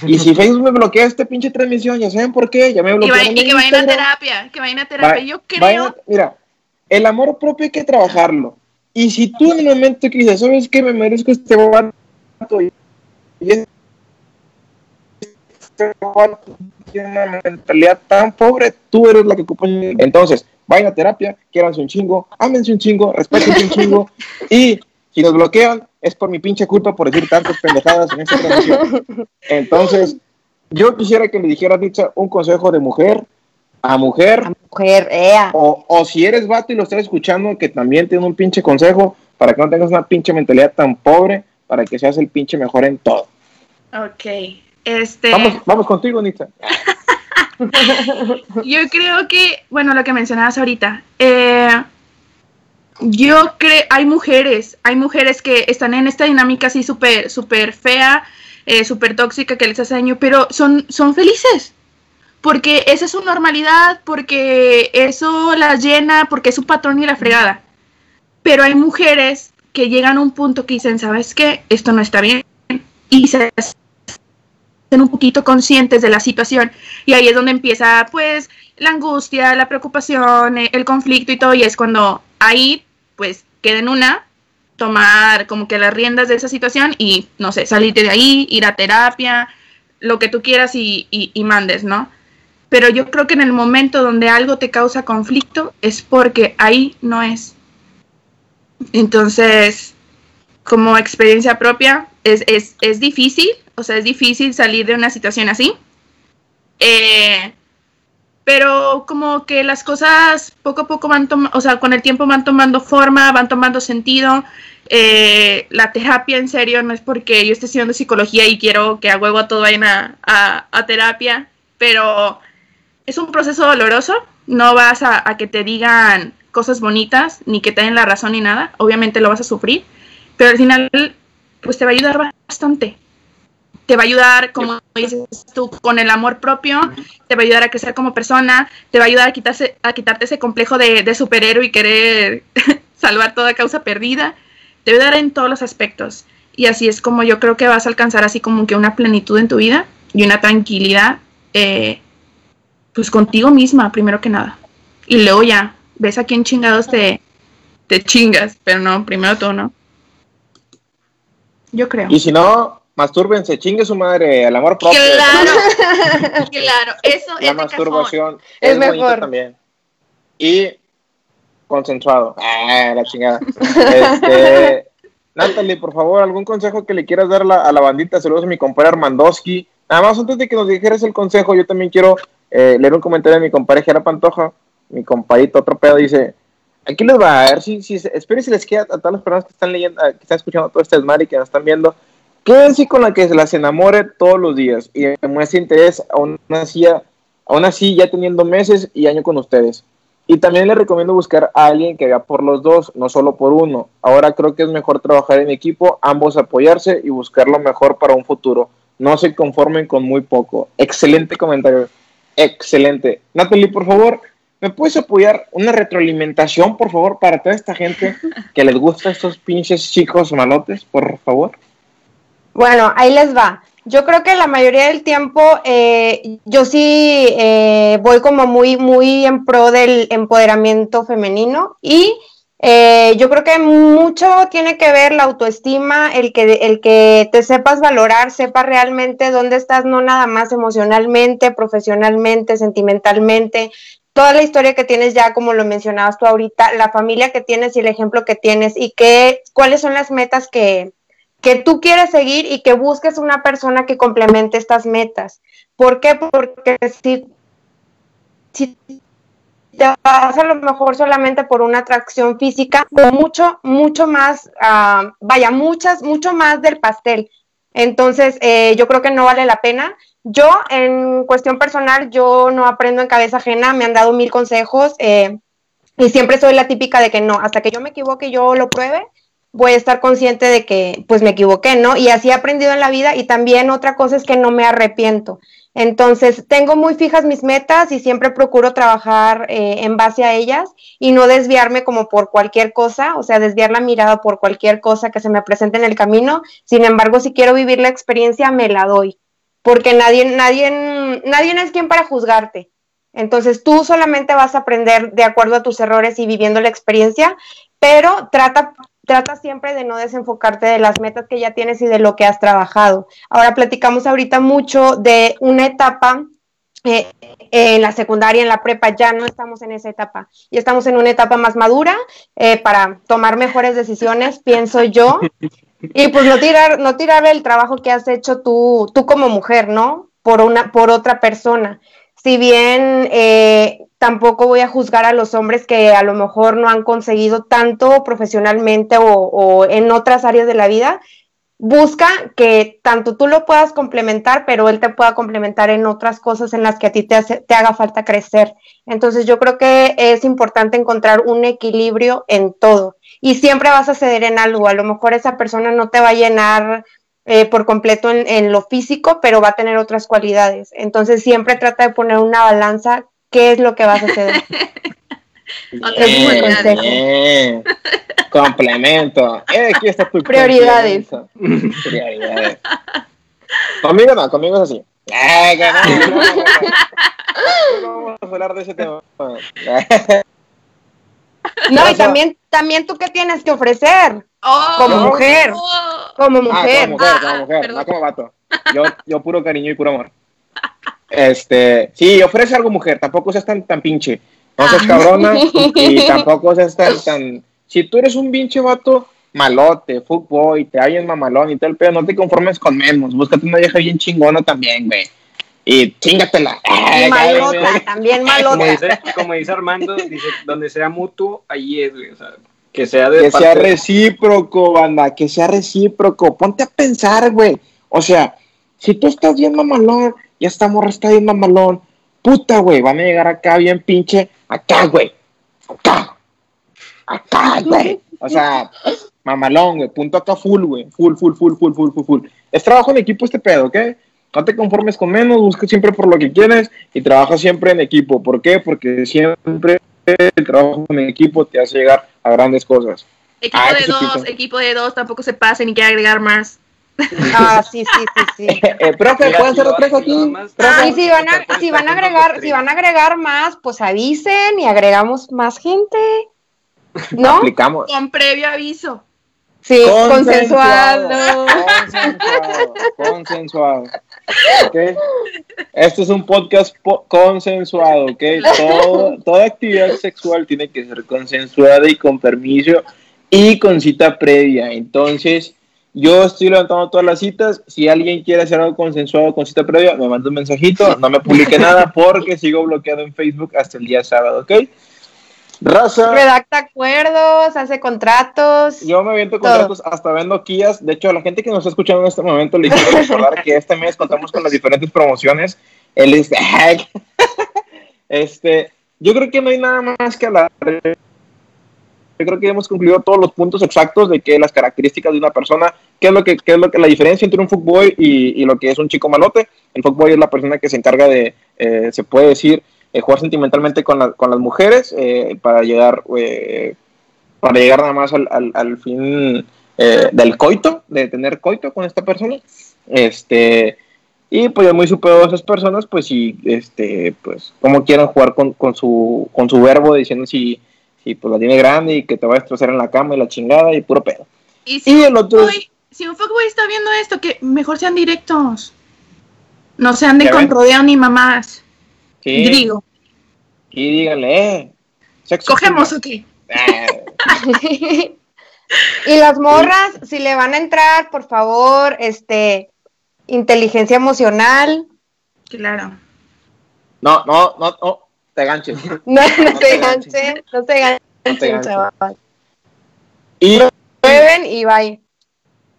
y si Facebook me bloquea esta pinche transmisión, ya saben por qué, ya me bloquearon. Y, y que vayan a terapia, que vayan a terapia. Yo creo. mira, el amor propio hay que trabajarlo. Y si tú en el momento que dices, ¿sabes qué? Me merezco este vato y este vato tiene una mentalidad tan pobre, tú eres la que ocupa. Entonces, vayan a terapia, quieranse un chingo, ámense un chingo, respétense un chingo y si nos bloquean, es por mi pinche culpa por decir tantas pendejadas en esta transmisión. Entonces, yo quisiera que me dijeras, Dicha, un consejo de mujer a mujer. A mujer, ea. O, o si eres vato y lo estás escuchando, que también tiene un pinche consejo para que no tengas una pinche mentalidad tan pobre, para que seas el pinche mejor en todo. Ok. Este... Vamos, vamos contigo, Nita. Yo creo que, bueno, lo que mencionabas ahorita, eh, yo creo, hay mujeres, hay mujeres que están en esta dinámica así súper, súper fea, eh, súper tóxica que les hace daño, pero son, son felices. Porque esa es su normalidad, porque eso las llena, porque es su patrón y la fregada. Pero hay mujeres que llegan a un punto que dicen, ¿sabes qué? Esto no está bien. Y se un poquito conscientes de la situación. Y ahí es donde empieza, pues, la angustia, la preocupación, el conflicto y todo. Y es cuando ahí pues queda en una, tomar como que las riendas de esa situación y, no sé, salirte de ahí, ir a terapia, lo que tú quieras y, y, mandes, ¿no? Pero yo creo que en el momento donde algo te causa conflicto es porque ahí no es. Entonces, como experiencia propia, es, es, es difícil, o sea, es difícil salir de una situación así. Eh, pero como que las cosas poco a poco van tomando, o sea, con el tiempo van tomando forma, van tomando sentido. Eh, la terapia, en serio, no es porque yo esté estudiando psicología y quiero que a huevo todo vayan a, a, terapia, pero es un proceso doloroso. No vas a, a, que te digan cosas bonitas, ni que te den la razón ni nada. Obviamente lo vas a sufrir, pero al final, pues te va a ayudar bastante te va a ayudar, como dices tú, con el amor propio, te va a ayudar a crecer como persona, te va a ayudar a, quitarse, a quitarte ese complejo de, superhéroe y querer salvar toda causa perdida, te va a ayudar en todos los aspectos. Y así es como yo creo que vas a alcanzar así como que una plenitud en tu vida y una tranquilidad, eh, pues contigo misma, primero que nada. Y luego ya, ves a quién chingados te, te chingas, pero no, primero tú, ¿no? Yo creo. Y si no, mastúrbense, chingue su madre, el amor propio. Claro, claro, eso La masturbación es, mejor. también. Y consensuado. Ah, la chingada. Este, Natalie, por favor, algún consejo que le quieras dar a la bandita. Saludos a mi compadre Armandowski. Nada más antes de que nos dijeras el consejo, yo también quiero eh, leer un comentario de mi compadre Jera Pantoja. Mi compadito, otro pedo, dice: Aquí les va a ver si, si espero si les queda a todas las personas que están leyendo, que están escuchando todo este desmadre y que nos están viendo Quédense con la que se las enamore todos los días y muestre interés aún así, aún así ya teniendo meses y años con ustedes. Y también les recomiendo buscar a alguien que vea por los dos, no solo por uno. Ahora creo que es mejor trabajar en equipo, ambos apoyarse y buscar lo mejor para un futuro. No se conformen con muy poco. Excelente comentario. Excelente. Natalie, por favor, ¿me puedes apoyar una retroalimentación, por favor, para toda esta gente que les gusta estos pinches chicos malotes, por favor? Bueno, ahí les va. Yo creo que la mayoría del tiempo eh, yo sí eh, voy como muy, muy en pro del empoderamiento femenino y eh, yo creo que mucho tiene que ver la autoestima, el que, el que te sepas valorar, sepas realmente dónde estás, no nada más emocionalmente, profesionalmente, sentimentalmente, toda la historia que tienes ya, como lo mencionabas tú ahorita, la familia que tienes y el ejemplo que tienes y qué, cuáles son las metas que, que tú quieres seguir y que busques una persona que complemente estas metas. ¿Por qué? Porque si, si te vas a lo mejor solamente por una atracción física, mucho, mucho más, ah, vaya, muchas, mucho más del pastel. Entonces, eh, yo creo que no vale la pena. Yo, en cuestión personal, yo no aprendo en cabeza ajena, me han dado mil consejos eh, y siempre soy la típica de que no, hasta que yo me equivoque, yo lo pruebe, voy a estar consciente de que pues me equivoqué, ¿no? Y así he aprendido en la vida y también otra cosa es que no me arrepiento. Entonces, tengo muy fijas mis metas y siempre procuro trabajar eh, en base a ellas y no desviarme como por cualquier cosa, o sea, desviar la mirada por cualquier cosa que se me presente en el camino. Sin embargo, si quiero vivir la experiencia, me la doy, porque nadie, nadie, nadie es quien para juzgarte. Entonces, tú solamente vas a aprender de acuerdo a tus errores y viviendo la experiencia, pero trata trata siempre de no desenfocarte de las metas que ya tienes y de lo que has trabajado. Ahora platicamos ahorita mucho de una etapa eh, en la secundaria, en la prepa, ya no estamos en esa etapa, y estamos en una etapa más madura eh, para tomar mejores decisiones, pienso yo, y pues no tirar, no tirar el trabajo que has hecho tú, tú como mujer, ¿no? Por una, por otra persona. Si bien eh, tampoco voy a juzgar a los hombres que a lo mejor no han conseguido tanto profesionalmente o, en otras áreas de la vida. Busca que tanto tú lo puedas complementar, pero él te pueda complementar en otras cosas en las que a ti te, te haga falta crecer. Entonces yo creo que es importante encontrar un equilibrio en todo. Y siempre vas a ceder en algo. A lo mejor esa persona no te va a llenar eh, por completo en, lo físico, pero va a tener otras cualidades. Entonces siempre trata de poner una balanza qué es lo que vas a hacer. es buen consejo. Complemento. Eh, aquí está tu Prioridades. Prioridades. Conmigo no, conmigo es así. Eh, no, vamos a hablar de ese tema. No, y también, también tú qué tienes que ofrecer oh, como mujer. Como mujer. Ah, como mujer, como ah, mujer, no como vato. Yo, yo puro cariño y puro amor. Este, sí, ofrece algo mujer, tampoco seas tan, tan pinche. No seas ah. cabrona y tampoco seas tan, tan. Si tú eres un pinche vato malote, fútbol, y te hallas mamalón y todo el pedo, no te conformes con menos. Búscate una vieja bien chingona también, güey. Y chingatela. Y malota, también malota. Como dice, como dice Armando, dice, donde sea mutuo, ahí es, güey. O sea, que sea de Que sea recíproco, banda, que sea recíproco. Ponte a pensar, güey. O sea, si tú estás bien mamalón ya esta morra está bien mamalón. Puta, güey, van a llegar acá bien pinche. Acá, güey. Acá. Acá, güey. O sea, mamalón, güey. Punto acá full, güey. Full, full, full, full, full, full, full. Es trabajo en equipo este pedo, ¿ok? No te conformes con menos, busca siempre por lo que quieres y trabaja siempre en equipo. ¿Por qué? Porque siempre el trabajo en equipo te hace llegar a grandes cosas. Equipo ah, de dos, equipo de dos, tampoco se pase ni quiere agregar más. Ah, sí, sí, sí, sí. Eh, profe, ¿pueden ser tres aquí? Ah, si van a, si van a agregar, si van a agregar más, pues avisen y agregamos más gente. ¿No? Aplicamos. Con previo aviso. Sí, consensuado. Consensuado. Consensuado. ¿Okay? Este es un podcast consensuado, ¿ok? toda actividad sexual tiene que ser consensuada y con permiso y con cita previa. Entonces, yo estoy levantando todas las citas. Si alguien quiere hacer algo consensuado con cita previa, me manda un mensajito. No me publique nada porque sigo bloqueado en Facebook hasta el día sábado, ¿ok? Raza. Redacta acuerdos, hace contratos. Yo me aviento contratos, hasta vendo Kias. De hecho, a la gente que nos está escuchando en este momento, le quiero recordar que este mes contamos con las diferentes promociones. El este, yo creo que no hay nada más que hablar yo creo que hemos concluido todos los puntos exactos de que las características de una persona, qué es lo que, qué es lo que la diferencia entre un fuckboy y, y lo que es un chico malote. El fuckboy es la persona que se encarga de, eh, se puede decir, eh, jugar sentimentalmente con, con las mujeres eh, para llegar, para llegar nada más al, al, al fin del coito, de tener coito con esta persona. Este, y pues muy superior a esas personas, pues si, este, pues, como quieran jugar con, con, su, con su verbo, diciendo si y pues la tiene grande y que te va a destrozar en la cama y la chingada y puro pedo. Y si, el otro si un fuckboy está viendo esto, que mejor sean directos. No se anden con rodeo ni mamás. Sí. Digo. Y díganle, eh. ¿Cogemos o qué? y las morras, si le van a entrar, por favor, este, inteligencia emocional. Claro. No, no, no, no te ganches. No, no te ganches, no te ganches, chaval. Y prueben y bye.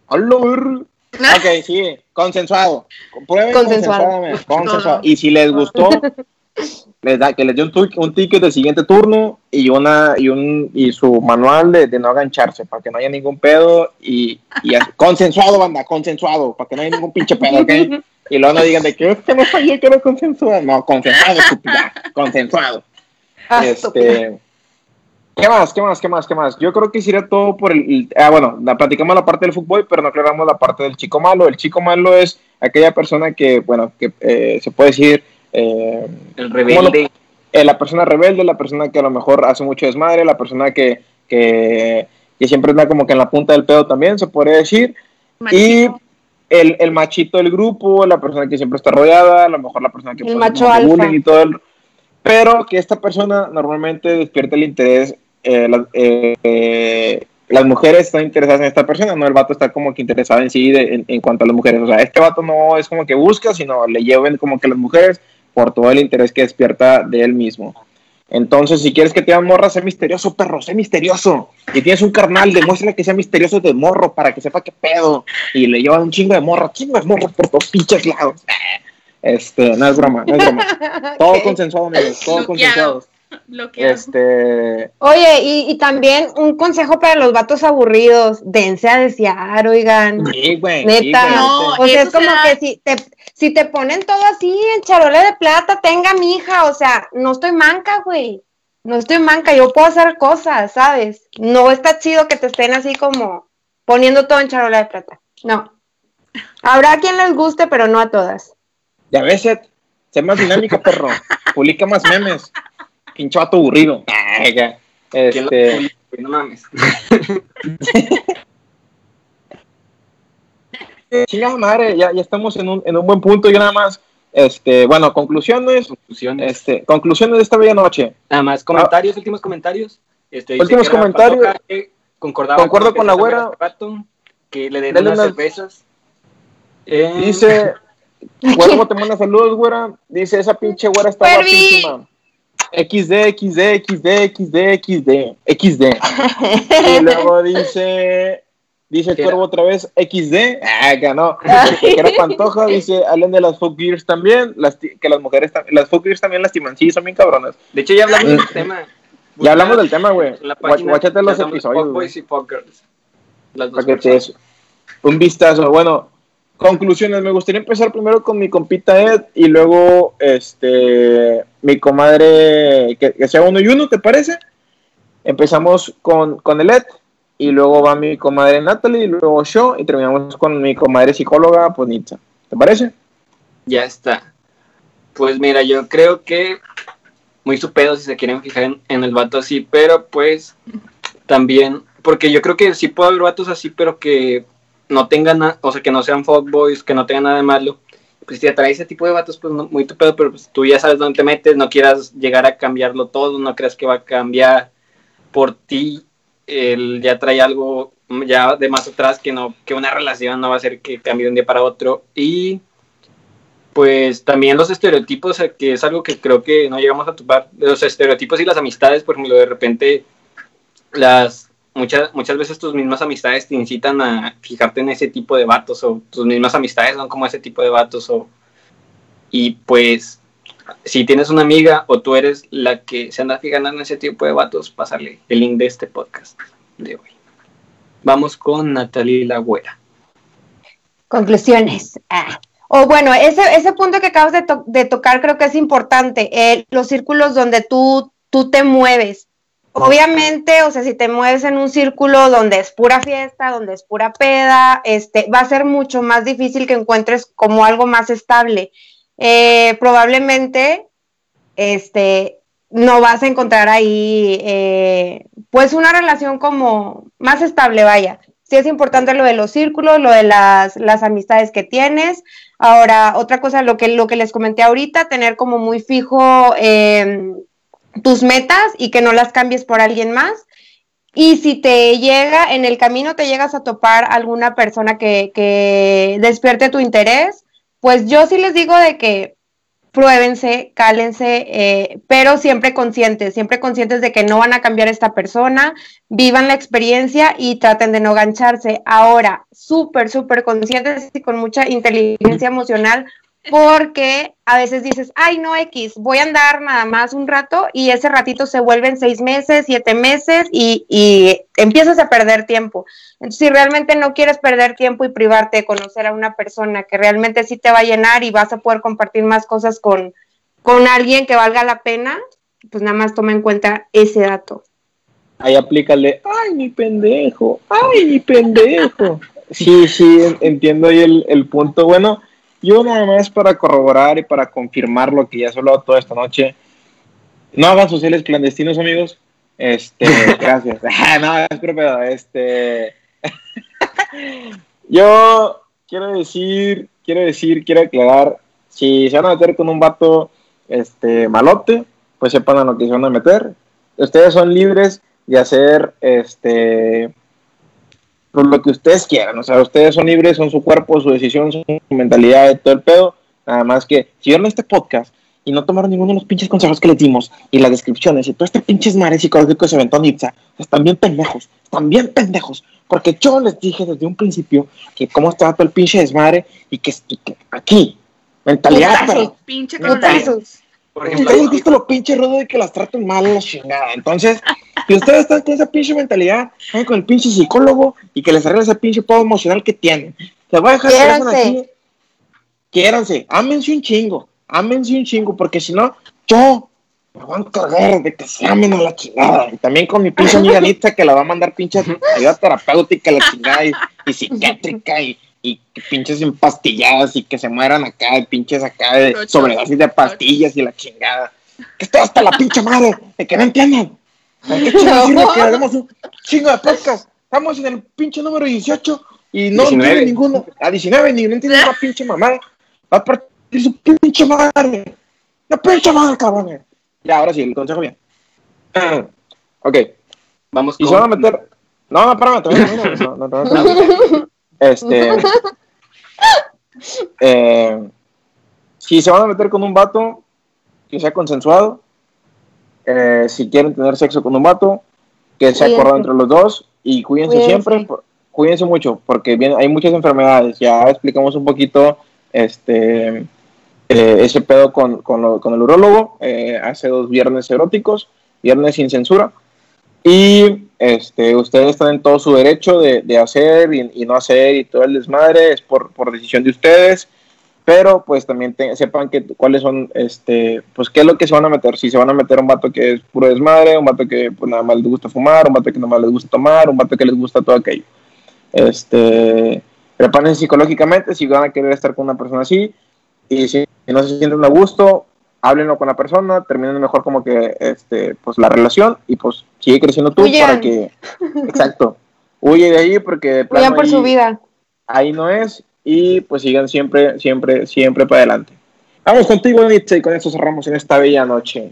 Hola, ok, sí, consensuado. Prueben consensuado. consensuado. Y si les gustó, les da que les dé un, un, ticket del siguiente turno y una y un y su manual de, de no agancharse para que no haya ningún pedo y, y consensuado banda consensuado para que no haya ningún pinche pedo ¿ok? y luego no digan de que es que no fallé que era consensuado no consensuado estúpida consensuado ah, este ¿Qué más? ¿Qué más? ¿Qué más? ¿Qué más? Yo creo que sería todo por el. ah, bueno, la, platicamos la parte del fútbol, pero no aclaramos la parte del chico malo. El chico malo es aquella persona que, bueno, que eh, se puede decir. Eh, el rebelde. Eh, la persona rebelde, la persona que a lo mejor hace mucho desmadre, la persona que, que, que siempre está como que en la punta del pedo también, se podría decir. Y el, el, machito del grupo, la persona que siempre está rodeada, a lo mejor la persona que el macho alfa. y todo el, pero que esta persona normalmente despierta el interés eh, eh, las mujeres están interesadas en esta persona, no el vato está como que interesado en sí en, cuanto a las mujeres. O sea, este vato no es como que busca, sino le lleven como que las mujeres por todo el interés que despierta de él mismo. Entonces, si quieres que te hagan morra, sé misterioso, perro, sé misterioso. Y tienes un carnal, demuéstrale que sea misterioso de morro para que sepa qué pedo. Y le llevan un chingo de morro, chingo de morro por todos pinches lados. Este, no es broma, no es broma. Todo consensuado, amigos, todo consensuado. Este... Oye, y, también un consejo para los vatos aburridos, dense a desear, oigan. Neta, o sea, es como que si te, si te ponen todo así en charole de plata, tenga mi hija, o sea, no estoy manca, güey. No estoy manca, yo puedo hacer cosas, ¿sabes? No está chido que te estén así como poniendo todo en charola de plata. No. Habrá quien les guste, pero no a todas. Ya ves, sé más dinámica, perro. Publica más memes pinche vato aburrido. Este... No mames. Chingada madre, ya, ya estamos en un, en un buen punto. Yo nada más, este, bueno, conclusiones. Conclusiones. Este, conclusiones de esta bella noche. Nada más, comentarios, últimos comentarios. Este, últimos comentarios. Concuerdo con, la güera. Que le den unas, unas cervezas. Eh... Dice, Cuervo te manda saludos, güera. Dice, esa pinche güera está guapísima. XD, XD, XD, XD, XD, XD. y luego dice, dice el cuervo otra vez, XD, ah, ganó. Que era Pantoja, dice, hablen de las folk gears también, las, que las mujeres, las folk gears también lastiman, sí, son bien cabronas. De hecho, ya hablamos del tema. Ya hablamos del tema, güey. Guáchate los episodios. Boys y Las dos Un vistazo. Bueno, conclusiones. Me gustaría empezar primero con mi compita Ed y luego este mi comadre, que, sea uno y uno, ¿te parece? Empezamos con, con el Ed y luego va mi comadre Natalie y luego yo y terminamos con mi comadre psicóloga, pues Nitza. ¿Te parece? Ya está. Pues mira, yo creo que muy su pedo si se quieren fijar en, el vato así, pero pues también, porque yo creo que sí puedo haber vatos así, pero que no tengan, nada, o sea, que no sean fuckboys, que no tengan nada de malo, pues si te atrae ese tipo de vatos, pues muy tu pedo, pero pues, tú ya sabes dónde te metes, no quieras llegar a cambiarlo todo, no creas que va a cambiar por ti, él ya trae algo ya de más atrás que no, que una relación no va a ser que cambie de un día para otro, y pues también los estereotipos, que es algo que creo que no llegamos a topar, los estereotipos y las amistades, por ejemplo, de repente las muchas, muchas veces tus mismas amistades te incitan a fijarte en ese tipo de vatos o tus mismas amistades son como ese tipo de vatos o y pues si tienes una amiga o tú eres la que se anda fijando en ese tipo de vatos, pásale el link de este podcast de hoy. Vamos con Natalie Lagüera. Conclusiones. Ah. O bueno, ese, ese punto que acabas de, de tocar creo que es importante. Eh, los círculos donde tú, tú te mueves. Obviamente, o sea, si te mueves en un círculo donde es pura fiesta, donde es pura peda, este, va a ser mucho más difícil que encuentres como algo más estable. Eh, probablemente, este, no vas a encontrar ahí, eh, pues, una relación como más estable, vaya. Sí es importante lo de los círculos, lo de las, las amistades que tienes. Ahora, otra cosa, lo que, lo que les comenté ahorita, tener como muy fijo eh, tus metas y que no las cambies por alguien más. Y si te llega, en el camino te llegas a topar alguna persona que, que despierte tu interés, pues yo sí les digo de que pruébense, cálense, eh, pero siempre conscientes, siempre conscientes de que no van a cambiar esta persona, vivan la experiencia y traten de no gancharse. Ahora, súper, súper conscientes y con mucha inteligencia emocional, porque a veces dices, ay, no, X, voy a andar nada más un rato y ese ratito se vuelven seis meses, siete meses y, y, empiezas a perder tiempo. Entonces, si realmente no quieres perder tiempo y privarte de conocer a una persona que realmente sí te va a llenar y vas a poder compartir más cosas con, con alguien que valga la pena, pues nada más toma en cuenta ese dato. Ahí aplícale, ay, mi pendejo, ay, mi pendejo. Sí, sí, entiendo ahí el, el punto. Bueno, yo nada más para corroborar y para confirmar lo que ya he hablado toda esta noche. No hagan sociales clandestinos, amigos. Este, gracias. no, es propio. Este. yo quiero decir, quiero decir, quiero aclarar. Si se van a meter con un vato este, malote, pues sepan a lo que se van a meter. Ustedes son libres de hacer este por lo que ustedes quieran, o sea, ustedes son libres, son su cuerpo, su decisión, su mentalidad, todo el pedo, nada más que si vieron este podcast y no tomaron ninguno de los pinches consejos que les dimos y las descripciones y todo este pinches mare psicológico que se aventó Nipsa, están bien pendejos, están bien pendejos, porque yo les dije desde un principio que cómo estaba todo el pinche desmadre y que, aquí, mentalidad, pero, pinche porque ustedes visto lo pinche rudo de que las traten mal a la chingada. Entonces, si ustedes están con esa pinche mentalidad, vayan con el pinche psicólogo y que les arregle ese pinche podo emocional que tienen. Les voy a dejar aquí. Quiéranse, ámense un chingo, ámense un chingo, porque si no, yo me voy a encargar de que se amen a la chingada. Y también con mi pinche amiga Anita que la va a mandar pinche ayuda terapéutica a la chingada y, y psiquiátrica y y pinches empastilladas y que se mueran acá, de pinches acá de sobredosis de pastillas y la chingada. Que estoy hasta la pinche madre de que no entiendan. ¿Qué chingo que haremos un chingo de podcast? Estamos en el pinche número 18 y no entiende ninguno. A 19 ni no entiende una pinche mamada. Va a partir su pinche madre. La pinche madre, cabrón. Ya, ahora sí, el consejo bien. ok. Vamos con... Y se van a meter... No, no, espérame, todavía no, no, no, no, este. Eh, si se van a meter con un vato, que sea consensuado. Eh, si quieren tener sexo con un vato, que sea acordado entre los dos. Y cuídense, siempre. Cuídense mucho, porque bien, hay muchas enfermedades. Ya explicamos un poquito este, eh, ese pedo con, con, lo, con el urólogo hace dos viernes eróticos, viernes sin censura. Y este, ustedes están en todo su derecho de, hacer y, no hacer y todo el desmadre, es por, por decisión de ustedes, pero pues también sepan que cuáles son, este, pues qué es lo que se van a meter, si se van a meter un vato que es puro desmadre, un vato que pues nada más les gusta fumar, un vato que nada más les gusta tomar, un vato que les gusta todo aquello. Este, prepárense psicológicamente si van a querer estar con una persona así y si no se sienten a gusto, háblenlo con la persona, terminen mejor como que este, pues la relación y pues sigue creciendo tú para que exacto, huye de ahí porque Huyan por su vida. Ahí no es y pues sigan siempre siempre siempre para adelante. Vamos contigo, Nietzsche, y con eso cerramos en esta bella noche.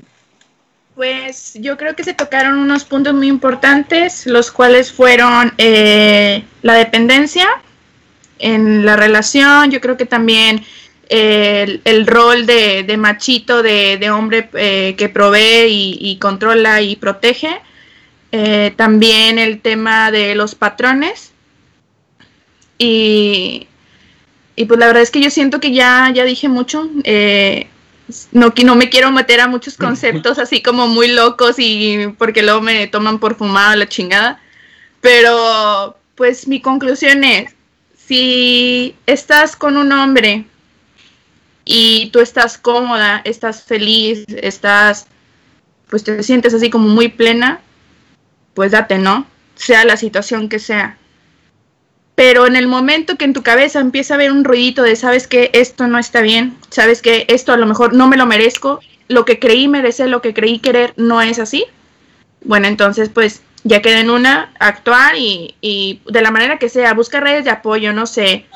Pues yo creo que se tocaron unos puntos muy importantes, los cuales fueron eh, la dependencia en la relación, yo creo que también el, rol de, machito, de, hombre eh, que provee y, controla y protege. Eh, también el tema de los patrones. Y, y, pues la verdad es que yo siento que ya, ya dije mucho. Eh, no, no me quiero meter a muchos conceptos así como muy locos y porque luego me toman por fumada la chingada. Pero pues mi conclusión es, si estás con un hombre y tú estás cómoda, estás feliz, estás, pues te sientes así como muy plena, pues date, ¿no? Sea la situación que sea. Pero en el momento que en tu cabeza empieza a haber un ruidito de sabes que esto no está bien, sabes que esto a lo mejor no me lo merezco, lo que creí merecer, lo que creí querer no es así, bueno, entonces pues ya queda en una, actuar y, y de la manera que sea, busca redes de apoyo, no sé,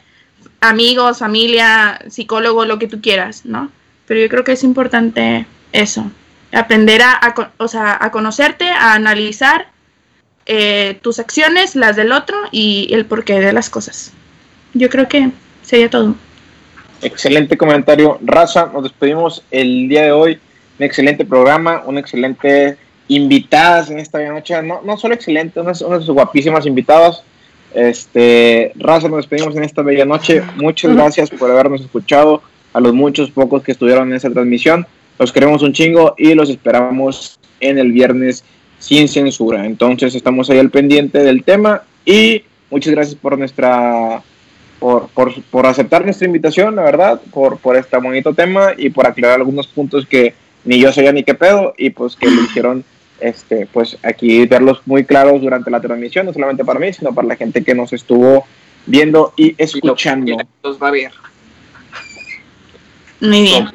amigos, familia, psicólogo, lo que tú quieras, ¿no? Pero yo creo que es importante eso, aprender a, a conocerte, a analizar eh, tus acciones, las del otro y el porqué de las cosas. Yo creo que sería todo. Excelente comentario. Raza, nos despedimos el día de hoy. Un excelente programa, un excelente invitadas en esta noche. No, no solo excelente, unas, guapísimas invitadas. Este, Raza, nos despedimos en esta bella noche. Muchas gracias por habernos escuchado. A los muchos pocos que estuvieron en esta transmisión. Los queremos un chingo y los esperamos en el viernes sin censura. Entonces estamos ahí al pendiente del tema y muchas gracias por nuestra por, por, por, aceptar nuestra invitación, la verdad, por, por este bonito tema y por aclarar algunos puntos que ni yo sabía ni qué pedo y pues que me hicieron este, pues aquí verlos muy claros durante la transmisión, no solamente para mí, sino para la gente que nos estuvo viendo y escuchando. Los va a ver. Muy bien.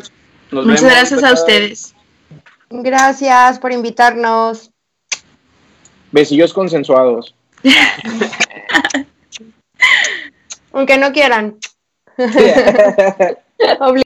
Muchas gracias a ustedes. Gracias por invitarnos. Besillos consensuados. Aunque no quieran.